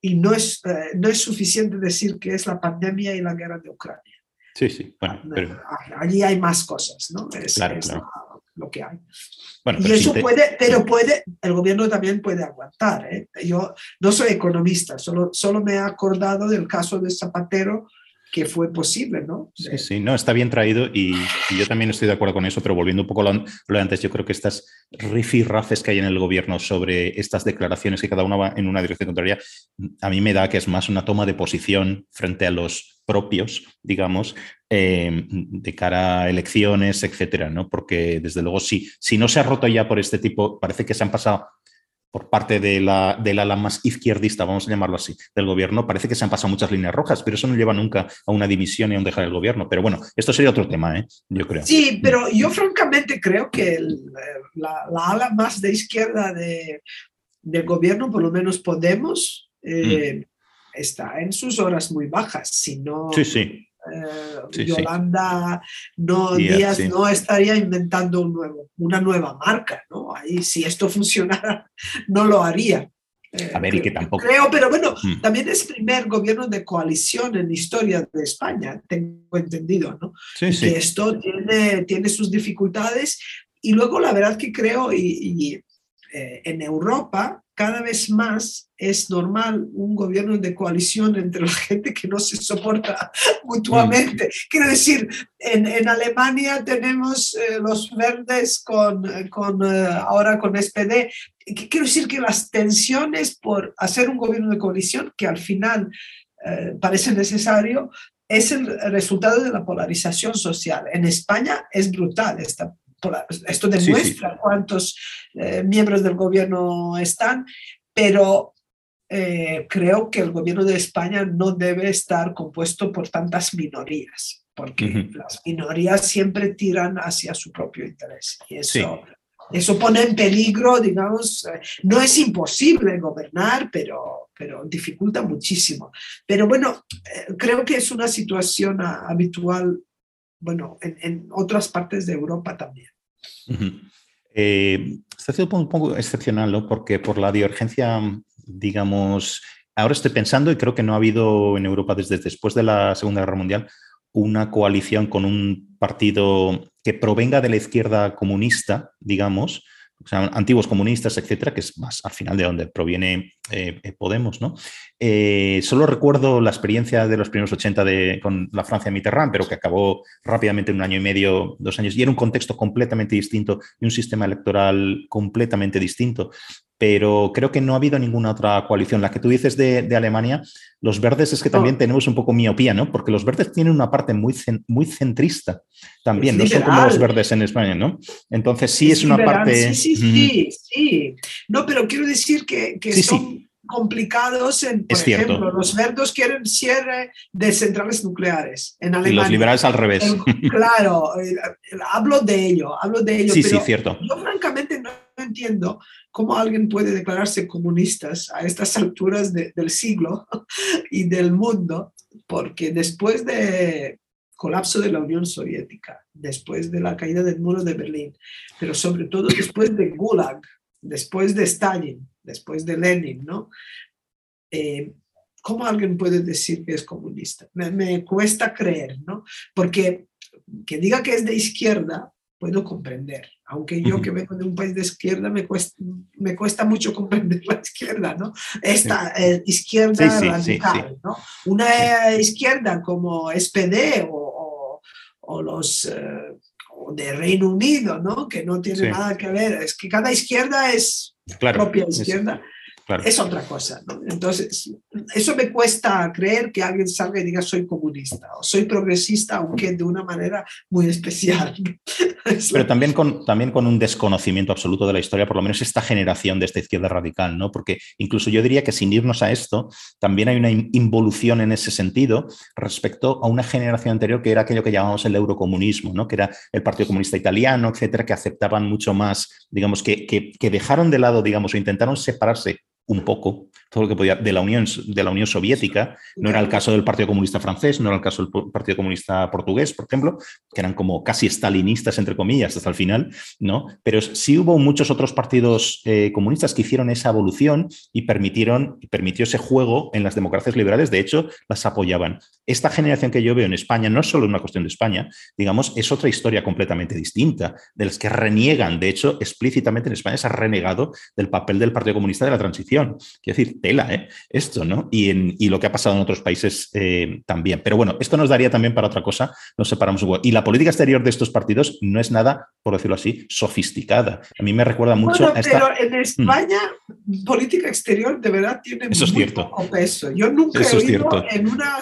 B: y no es, eh, no es suficiente decir que es la pandemia y la guerra de Ucrania.
A: Sí, sí, bueno,
B: pero... Allí hay más cosas, ¿no? Es, claro, lo que hay. Bueno, y eso puede, pero puede, el gobierno también puede aguantar. ¿eh? Yo no soy economista, solo, solo me he acordado del caso de Zapatero que fue posible, ¿no?
A: Sí, sí, no, está bien traído y, yo también estoy de acuerdo con eso, pero volviendo un poco a lo, de antes, yo creo que estas rifirrafes que hay en el gobierno sobre estas declaraciones que cada una va en una dirección contraria, a mí me da que es más una toma de posición frente a los propios, digamos, em, de cara a elecciones, etcétera, ¿no? Porque desde luego, si, si no se ha roto ya por este tipo, parece que se han pasado por parte de la, del ala más izquierdista, vamos a llamarlo así, del gobierno, parece que se han pasado muchas líneas rojas, pero eso no lleva nunca a una división y a un dejar el gobierno. Pero bueno, esto sería otro tema, ¿eh? yo creo.
B: Sí, pero yo francamente creo que la, ala más de izquierda de, del gobierno, por lo menos Podemos, eh, mm. está en sus horas muy bajas. Si no,
A: sí, sí.
B: Eh, Yolanda No, Díaz no estaría inventando un nuevo, una nueva marca, ¿no? Ahí si esto funcionara, no lo haría.
A: a ver, y que tampoco.
B: Creo, pero bueno, mm. también es primer gobierno de coalición en la historia de España, tengo entendido, ¿no?
A: Sí, sí.
B: Que esto tiene, tiene sus dificultades. Y luego, la verdad que creo, y, eh, en Europa cada vez más es normal un gobierno de coalición entre la gente que no se soporta mutuamente. Quiero decir, en, en Alemania tenemos eh, los verdes con, con eh, ahora con SPD. Quiero decir que las tensiones por hacer un gobierno de coalición, que al final parece necesario, es el resultado de la polarización social. En España es brutal esta esto demuestra cuántos eh, miembros del gobierno están, pero eh, creo que el gobierno de España no debe estar compuesto por tantas minorías, porque las minorías siempre tiran hacia su propio interés. Y eso, eso pone en peligro, digamos, eh, no es imposible gobernar, pero, pero dificulta muchísimo. Pero bueno, creo que es una situación habitual bueno, en, otras partes de Europa también.
A: Eh, está siendo un poco excepcional, ¿no? Porque por la divergencia, digamos, ahora estoy pensando y creo que no ha habido en Europa desde después de la Segunda Guerra Mundial una coalición con un partido que provenga de la izquierda comunista, digamos, antiguos comunistas, etcétera, que es más al final de donde proviene eh, eh, Podemos, ¿no? Eh, solo recuerdo la experiencia de los primeros 80 de, con la Francia Mitterrand, pero que acabó rápidamente en un año y medio, dos años, y era un contexto completamente distinto y un sistema electoral completamente distinto pero creo que no ha habido ninguna otra coalición. La que tú dices de, Alemania, los verdes es que también tenemos un poco miopía, ¿no? Porque los verdes tienen una parte muy, muy centrista también, no son como los verdes en España, ¿no? Entonces sí es, una parte...
B: Sí, sí, sí, sí. No, pero quiero decir que, son complicados en, por ejemplo, los verdes quieren cierre de centrales nucleares en Alemania.
A: Y los liberales al revés.
B: claro, eh, hablo de ello, hablo de ello.
A: Sí, sí, cierto.
B: Yo francamente no entiendo cómo alguien puede declararse comunistas a estas alturas del siglo y del mundo, porque después del colapso de la Unión Soviética, después de la caída del muro de Berlín, pero sobre todo después de Gulag, después de Stalin, después de Lenin, ¿no? Eh, ¿Cómo alguien puede decir que es comunista? Me, me, cuesta creer, ¿no? Porque que diga que es de izquierda, puedo comprender, aunque yo que vengo de un país de izquierda me cuesta, me cuesta mucho comprender la izquierda, ¿no? Esta eh, izquierda radical, ¿no? Una izquierda como SPD o, o, los eh, de Reino Unido, ¿no? Que no tiene nada que ver, es que cada izquierda es propia izquierda. es otra cosa. Entonces, eso me cuesta creer que alguien salga y diga soy comunista o soy progresista, aunque de una manera muy especial.
A: Pero también con, también con un desconocimiento absoluto de la historia, por lo menos esta generación de esta izquierda radical, ¿no? Porque incluso yo diría que sin irnos a esto, también hay una involución en ese sentido respecto a una generación anterior que era aquello que llamamos el eurocomunismo, ¿no? Que era el Partido Comunista Italiano, etcétera, que aceptaban mucho más, digamos, que, que, que dejaron de lado, digamos, o intentaron separarse un poco todo lo que podía de la Unión, de la Unión Soviética. No era el caso del Partido Comunista francés, no era el caso del Partido Comunista portugués, por ejemplo, que eran como casi stalinistas, entre comillas, hasta el final, ¿no? Pero sí hubo muchos otros partidos eh, comunistas que hicieron esa evolución y permitieron, permitió ese juego en las democracias liberales, de hecho, las apoyaban. Esta generación que yo veo en España no es solo una cuestión de España, digamos, es otra historia completamente distinta, de las que reniegan, de hecho, explícitamente en España se ha renegado del papel del Partido Comunista de la transición. Quiero decir, tela, ¿eh? Esto, ¿no? Y, en, y lo que ha pasado en otros países eh, también. Pero bueno, esto nos daría también para otra cosa, nos separamos un Y la política exterior de estos partidos no es nada, por decirlo así, sofisticada. A mí me recuerda mucho
B: a esta... Pero en mm. España, política exterior de verdad tiene
A: Eso es cierto.
B: poco peso. Yo nunca he oído en una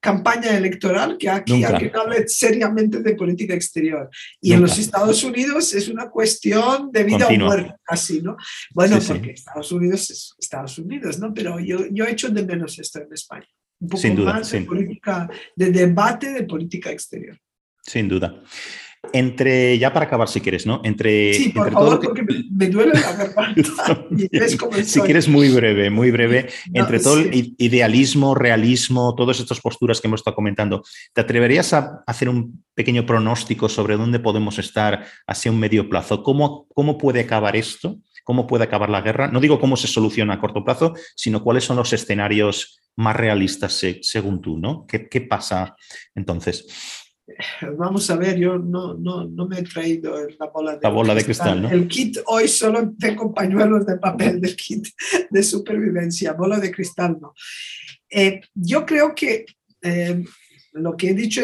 B: campaña electoral que aquí alguien hable seriamente de política exterior. Y en los Estados Unidos es una cuestión de vida o muerte, así, ¿no? Bueno, porque Estados Unidos es Estados Unidos. Pero yo, yo echo de menos esto en España. Un poco
A: Sin duda,
B: más de, política, de debate de política exterior.
A: Sin duda. Entre, ya para acabar si quieres, ¿no? Entre,
B: sí, por
A: entre
B: favor, todo porque me duele la garganta.
A: si quieres, muy breve, muy breve. entre todo el idealismo, realismo, todas estas posturas que hemos estado comentando, ¿te atreverías a hacer un pequeño pronóstico sobre dónde podemos estar hacia un medio plazo? ¿Cómo, cómo puede acabar esto? cómo puede acabar la guerra. No digo cómo se soluciona a corto plazo, sino cuáles son los escenarios más realistas según tú, ¿no? ¿Qué, qué pasa entonces?
B: Vamos a ver, yo no, no, no me he traído la bola de,
A: la bola de cristal. ¿no?
B: El kit, hoy solo tengo pañuelos de papel del kit de supervivencia, bola de cristal no. Eh, yo creo que eh, lo que he dicho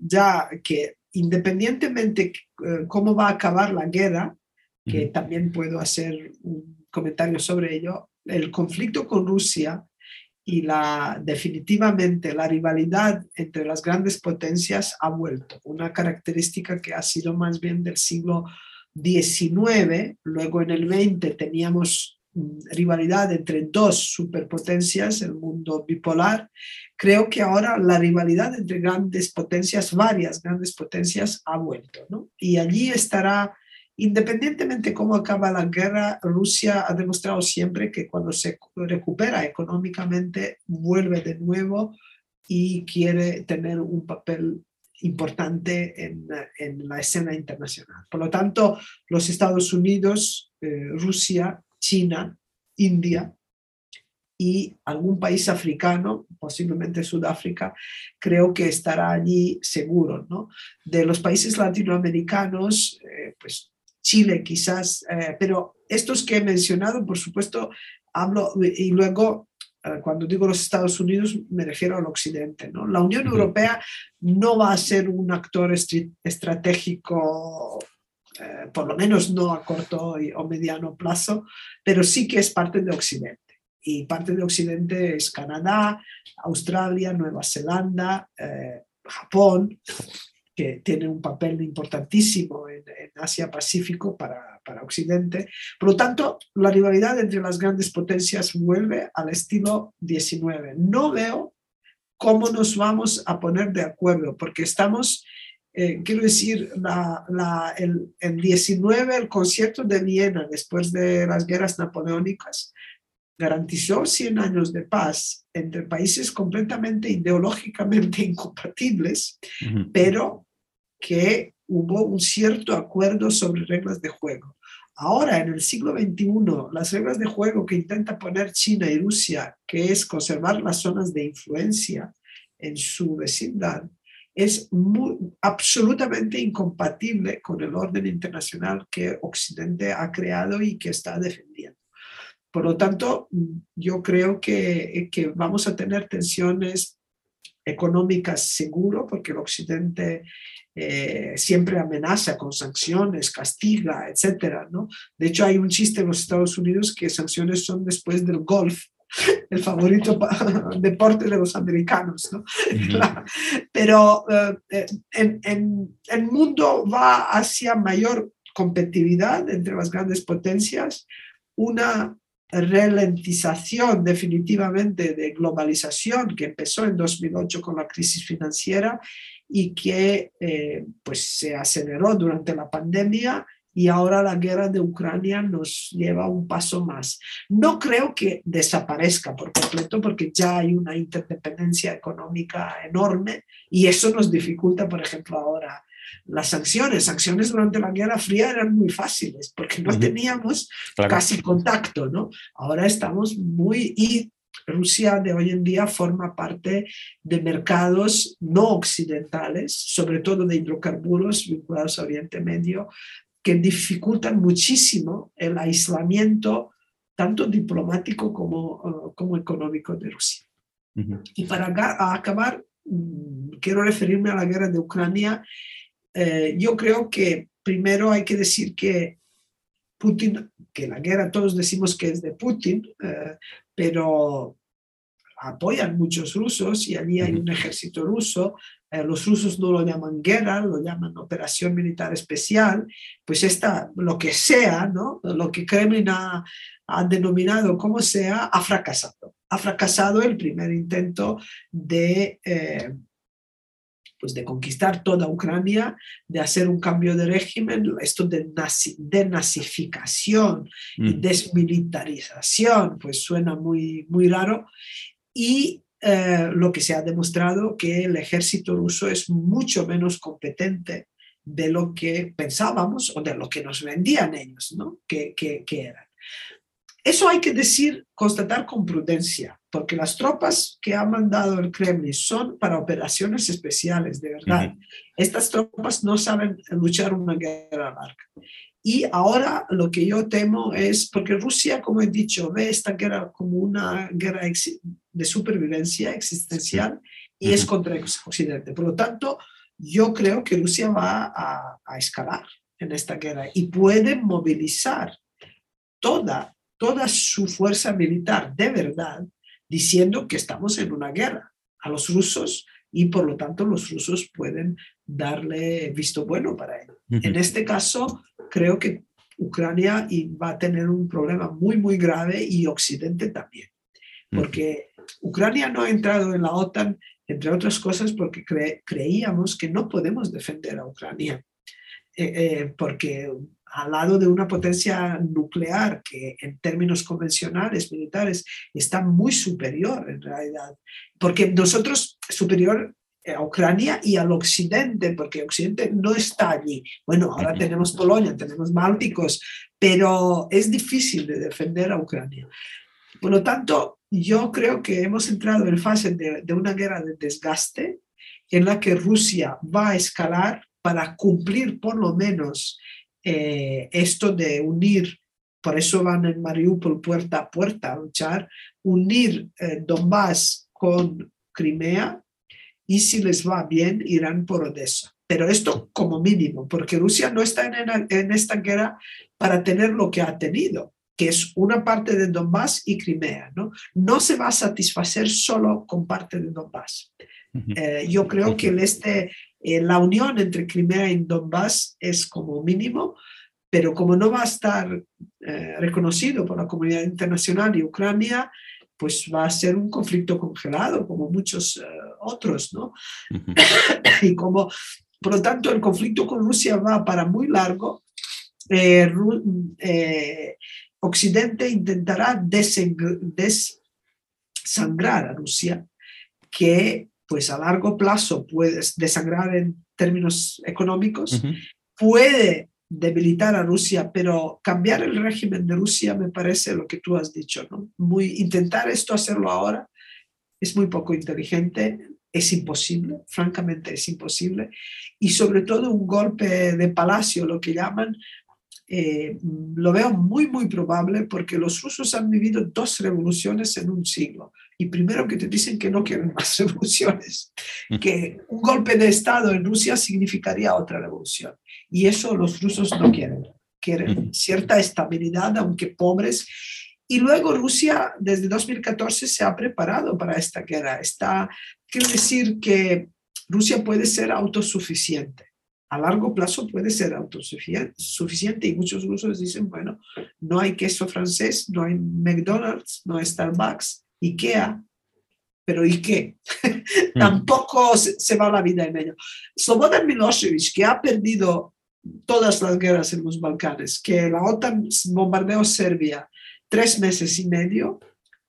B: ya, que independientemente eh, cómo va a acabar la guerra, que también puedo hacer un comentario sobre ello, el conflicto con Rusia y la, definitivamente la rivalidad entre las grandes potencias ha vuelto, una característica que ha sido más bien del siglo XIX, luego en el XX teníamos mm, rivalidad entre dos superpotencias, el mundo bipolar, creo que ahora la rivalidad entre grandes potencias, varias grandes potencias, ha vuelto. ¿no? Y allí estará Independientemente cómo acaba la guerra, Rusia ha demostrado siempre que cuando se recupera económicamente vuelve de nuevo y quiere tener un papel importante en, la escena internacional. Por lo tanto, los Estados Unidos, eh, Rusia, China, India y algún país africano, posiblemente Sudáfrica, creo que estará allí seguro. ¿no? De los países latinoamericanos, eh, pues Chile quizás, eh, pero estos que he mencionado, por supuesto, hablo y luego eh, cuando digo los Estados Unidos me refiero al occidente. ¿no? La Unión Europea no va a ser un actor estratégico, eh, por lo menos no a corto o mediano plazo, pero sí que es parte de Occidente. Y parte de Occidente es Canadá, Australia, Nueva Zelanda, Japón, que tiene un papel importantísimo en, Asia-Pacífico para, para, Occidente. Por lo tanto, la rivalidad entre las grandes potencias vuelve al estilo 19. No veo cómo nos vamos a poner de acuerdo, porque estamos, eh, quiero decir, la, la, el, el 19, el concierto de Viena, después de las guerras napoleónicas, garantizó 100 años de paz entre países completamente ideológicamente incompatibles, pero que hubo un cierto acuerdo sobre reglas de juego. Ahora, en el siglo XXI, las reglas de juego que intenta poner China y Rusia, que es conservar las zonas de influencia en su vecindad, es absolutamente incompatible con el orden internacional que Occidente ha creado y que está defendiendo. Por lo tanto, yo creo que, que vamos a tener tensiones económicas seguro, porque el Occidente eh, siempre amenaza con sanciones, castiga, etc. ¿no? De hecho, hay un chiste en los Estados Unidos que sanciones son después del golf, el favorito deporte de los americanos. ¿no? Pero eh, en, en, el mundo va hacia mayor competitividad entre las grandes potencias, una ralentización definitivamente de globalización que empezó en 2008 con la crisis financiera y que eh, pues se aceleró durante la pandemia y ahora la guerra de Ucrania nos lleva un paso más. No creo que desaparezca por completo porque ya hay una interdependencia económica enorme y eso nos dificulta, por ejemplo, ahora las sanciones. Sanciones durante la Guerra Fría eran muy fáciles porque no teníamos casi contacto, ¿no? Ahora estamos muy... Y Rusia de hoy en día forma parte de mercados no occidentales, sobre todo de hidrocarburos vinculados a Oriente Medio, que dificultan muchísimo el aislamiento tanto diplomático como, uh, como económico de Rusia. Y para acabar, mm, quiero referirme a la guerra de Ucrania eh, yo creo que primero hay que decir que Putin, que la guerra todos decimos que es de Putin, eh, pero apoyan muchos rusos y allí hay un ejército ruso. Eh, los rusos no lo llaman guerra, lo llaman operación militar especial. Pues esta, lo que sea, ¿no? lo que Kremlin ha, denominado como sea, ha fracasado. Ha fracasado el primer intento de pues de conquistar toda Ucrania, de hacer un cambio de régimen, esto de, de nazificación y mm. desmilitarización, pues suena muy, muy raro. Y eh, lo que se ha demostrado que el ejército ruso es mucho menos competente de lo que pensábamos o de lo que nos vendían ellos, ¿no? Que, que, que eran. Eso hay que decir, constatar con prudencia, porque las tropas que ha mandado el Kremlin son para operaciones especiales, de verdad. Estas tropas no saben luchar una guerra larga. Y ahora lo que yo temo es, porque Rusia, como he dicho, ve esta guerra como una guerra de supervivencia existencial y es contra Occidente. Por lo tanto, yo creo que Rusia va a, a escalar en esta guerra y puede movilizar toda, toda su fuerza militar de verdad diciendo que estamos en una guerra a los rusos y por lo tanto los rusos pueden darle visto bueno para él. En este caso, creo que Ucrania va a tener un problema muy, muy grave y Occidente también, porque Ucrania no ha entrado en la OTAN, entre otras cosas, porque creíamos que no podemos defender a Ucrania, eh, eh, porque al lado de una potencia nuclear que en términos convencionales, militares, está muy superior en realidad. Porque nosotros, superior a Ucrania y al Occidente, porque Occidente no está allí. Bueno, ahora tenemos Polonia, tenemos Bálticos, pero es difícil de defender a Ucrania. Por lo tanto, yo creo que hemos entrado en fase de, de una guerra de desgaste en la que Rusia va a escalar para cumplir por lo menos eh, esto de unir, por eso van en Mariupol puerta a puerta a luchar, unir eh, Donbass con Crimea y si les va bien irán por Odessa. Pero esto como mínimo, porque Rusia no está en, en esta guerra para tener lo que ha tenido, que es una parte de Donbass y Crimea. No, no se va a satisfacer solo con parte de Donbass. Eh, yo creo que el este eh, la unión entre Crimea y Donbass es como mínimo, pero como no va a estar eh, reconocido por la comunidad internacional y Ucrania, pues va a ser un conflicto congelado, como muchos eh, otros, ¿no? y como, por lo tanto, el conflicto con Rusia va para muy largo. Occidente intentará desangrar a Rusia, que pues a largo plazo puedes desangrar en términos económicos, puede debilitar a Rusia, pero cambiar el régimen de Rusia me parece lo que tú has dicho, ¿no? Muy, intentar esto, hacerlo ahora, es muy poco inteligente, es imposible, francamente es imposible, y sobre todo un golpe de palacio, lo que llaman, eh, lo veo muy, muy probable porque los rusos han vivido dos revoluciones en un siglo y primero que te dicen que no quieren más revoluciones, que un golpe de Estado en Rusia significaría otra revolución. Y eso los rusos no quieren. Quieren cierta estabilidad, aunque pobres. Y luego Rusia desde 2014 se ha preparado para esta guerra. Está, quiero decir que Rusia puede ser autosuficiente. A largo plazo puede ser autosuficiente y muchos rusos dicen, bueno, no hay queso francés, no hay McDonald's, no hay Starbucks, IKEA, pero ¿y qué? Mm. Tampoco se, va la vida en ello. Slobodan Milosevic, que ha perdido todas las guerras en los Balcanes, que la OTAN bombardeó Serbia tres meses y medio,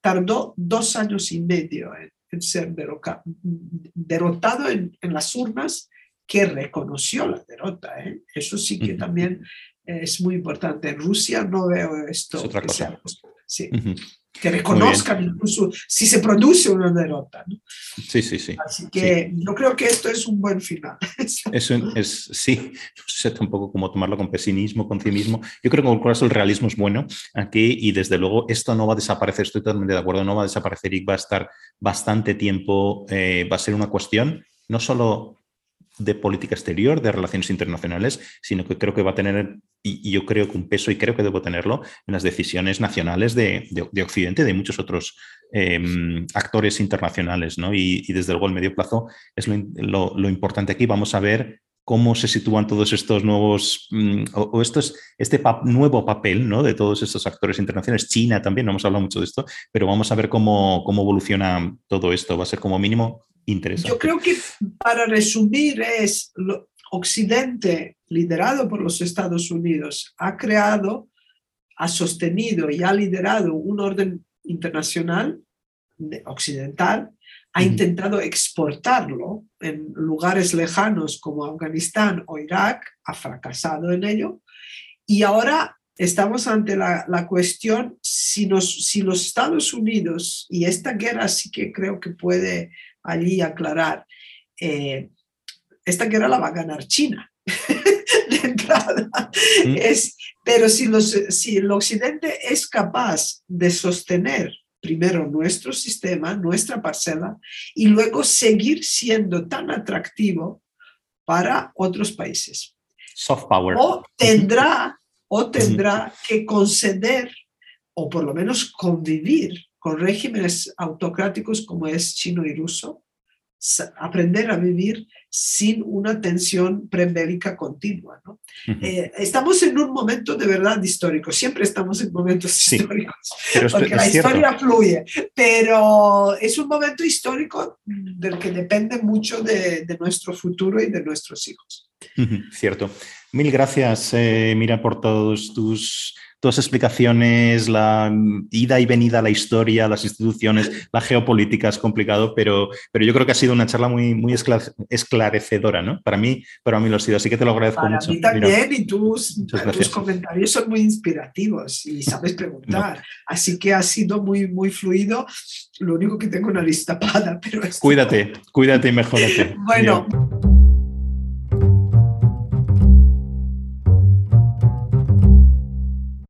B: tardó dos años y medio en, ser derrotado en, las urnas, que reconoció la derrota. ¿eh? Eso sí que también es muy importante. En Rusia no veo esto.
A: Es otra cosa.
B: Sí que reconozcan incluso si se produce una derrota.
A: Sí, sí, sí.
B: Así que yo creo que esto es un buen final.
A: Eso es, sí, no sé tampoco cómo tomarlo con pesimismo, con cinismo. Yo creo que en el el realismo es bueno aquí y desde luego esto no va a desaparecer, estoy totalmente de acuerdo, no va a desaparecer y va a estar bastante tiempo, eh, va a ser una cuestión no solo de política exterior, de relaciones internacionales, sino que creo que va a tener, y, yo creo que un peso, y creo que debo tenerlo, en las decisiones nacionales de, Occidente, de muchos otros em, actores internacionales. ¿no? Y, desde luego el medio plazo es lo, importante aquí. Vamos a ver cómo se sitúan todos estos nuevos, mm, o, estos, este nuevo papel ¿no? de todos estos actores internacionales. China también, no hemos hablado mucho de esto, pero vamos a ver cómo, cómo evoluciona todo esto. Va a ser como mínimo
B: yo creo que para resumir es Occidente, liderado por los Estados Unidos, ha creado, ha sostenido y ha liderado un orden internacional occidental, ha intentado exportarlo en lugares lejanos como Afganistán o Irak, ha fracasado en ello, y ahora estamos ante la, cuestión si, si los Estados Unidos, y esta guerra sí que creo que puede allí aclarar, eh, esta guerra la va a ganar China. de entrada. Mm. Es, pero si, los, si el Occidente es capaz de sostener primero nuestro sistema, nuestra parcela, y luego seguir siendo tan atractivo para otros países.
A: Soft power.
B: O tendrá, o tendrá que conceder, o por lo menos convivir con regímenes autocráticos como es chino y ruso, aprender a vivir sin una tensión prebélica continua. ¿no? Eh, estamos en un momento de verdad histórico, siempre estamos en momentos históricos, porque la historia fluye, pero es un momento histórico del que depende mucho de, de nuestro futuro y de nuestros hijos.
A: Cierto. Mil gracias, eh, Mira, por todos tus todas explicaciones, la ida y venida a la historia, las instituciones, la geopolítica es complicado, pero, pero yo creo que ha sido una charla muy, muy esclarecedora, ¿no? Para mí, para mí lo ha sido, así que te lo agradezco
B: para
A: mucho.
B: Mí también, y tus, tus, comentarios son muy inspirativos y sabes preguntar, así que ha sido muy, muy fluido. Lo único que tengo una lista pero...
A: Cuídate, cuídate y mejórate.
B: Bueno.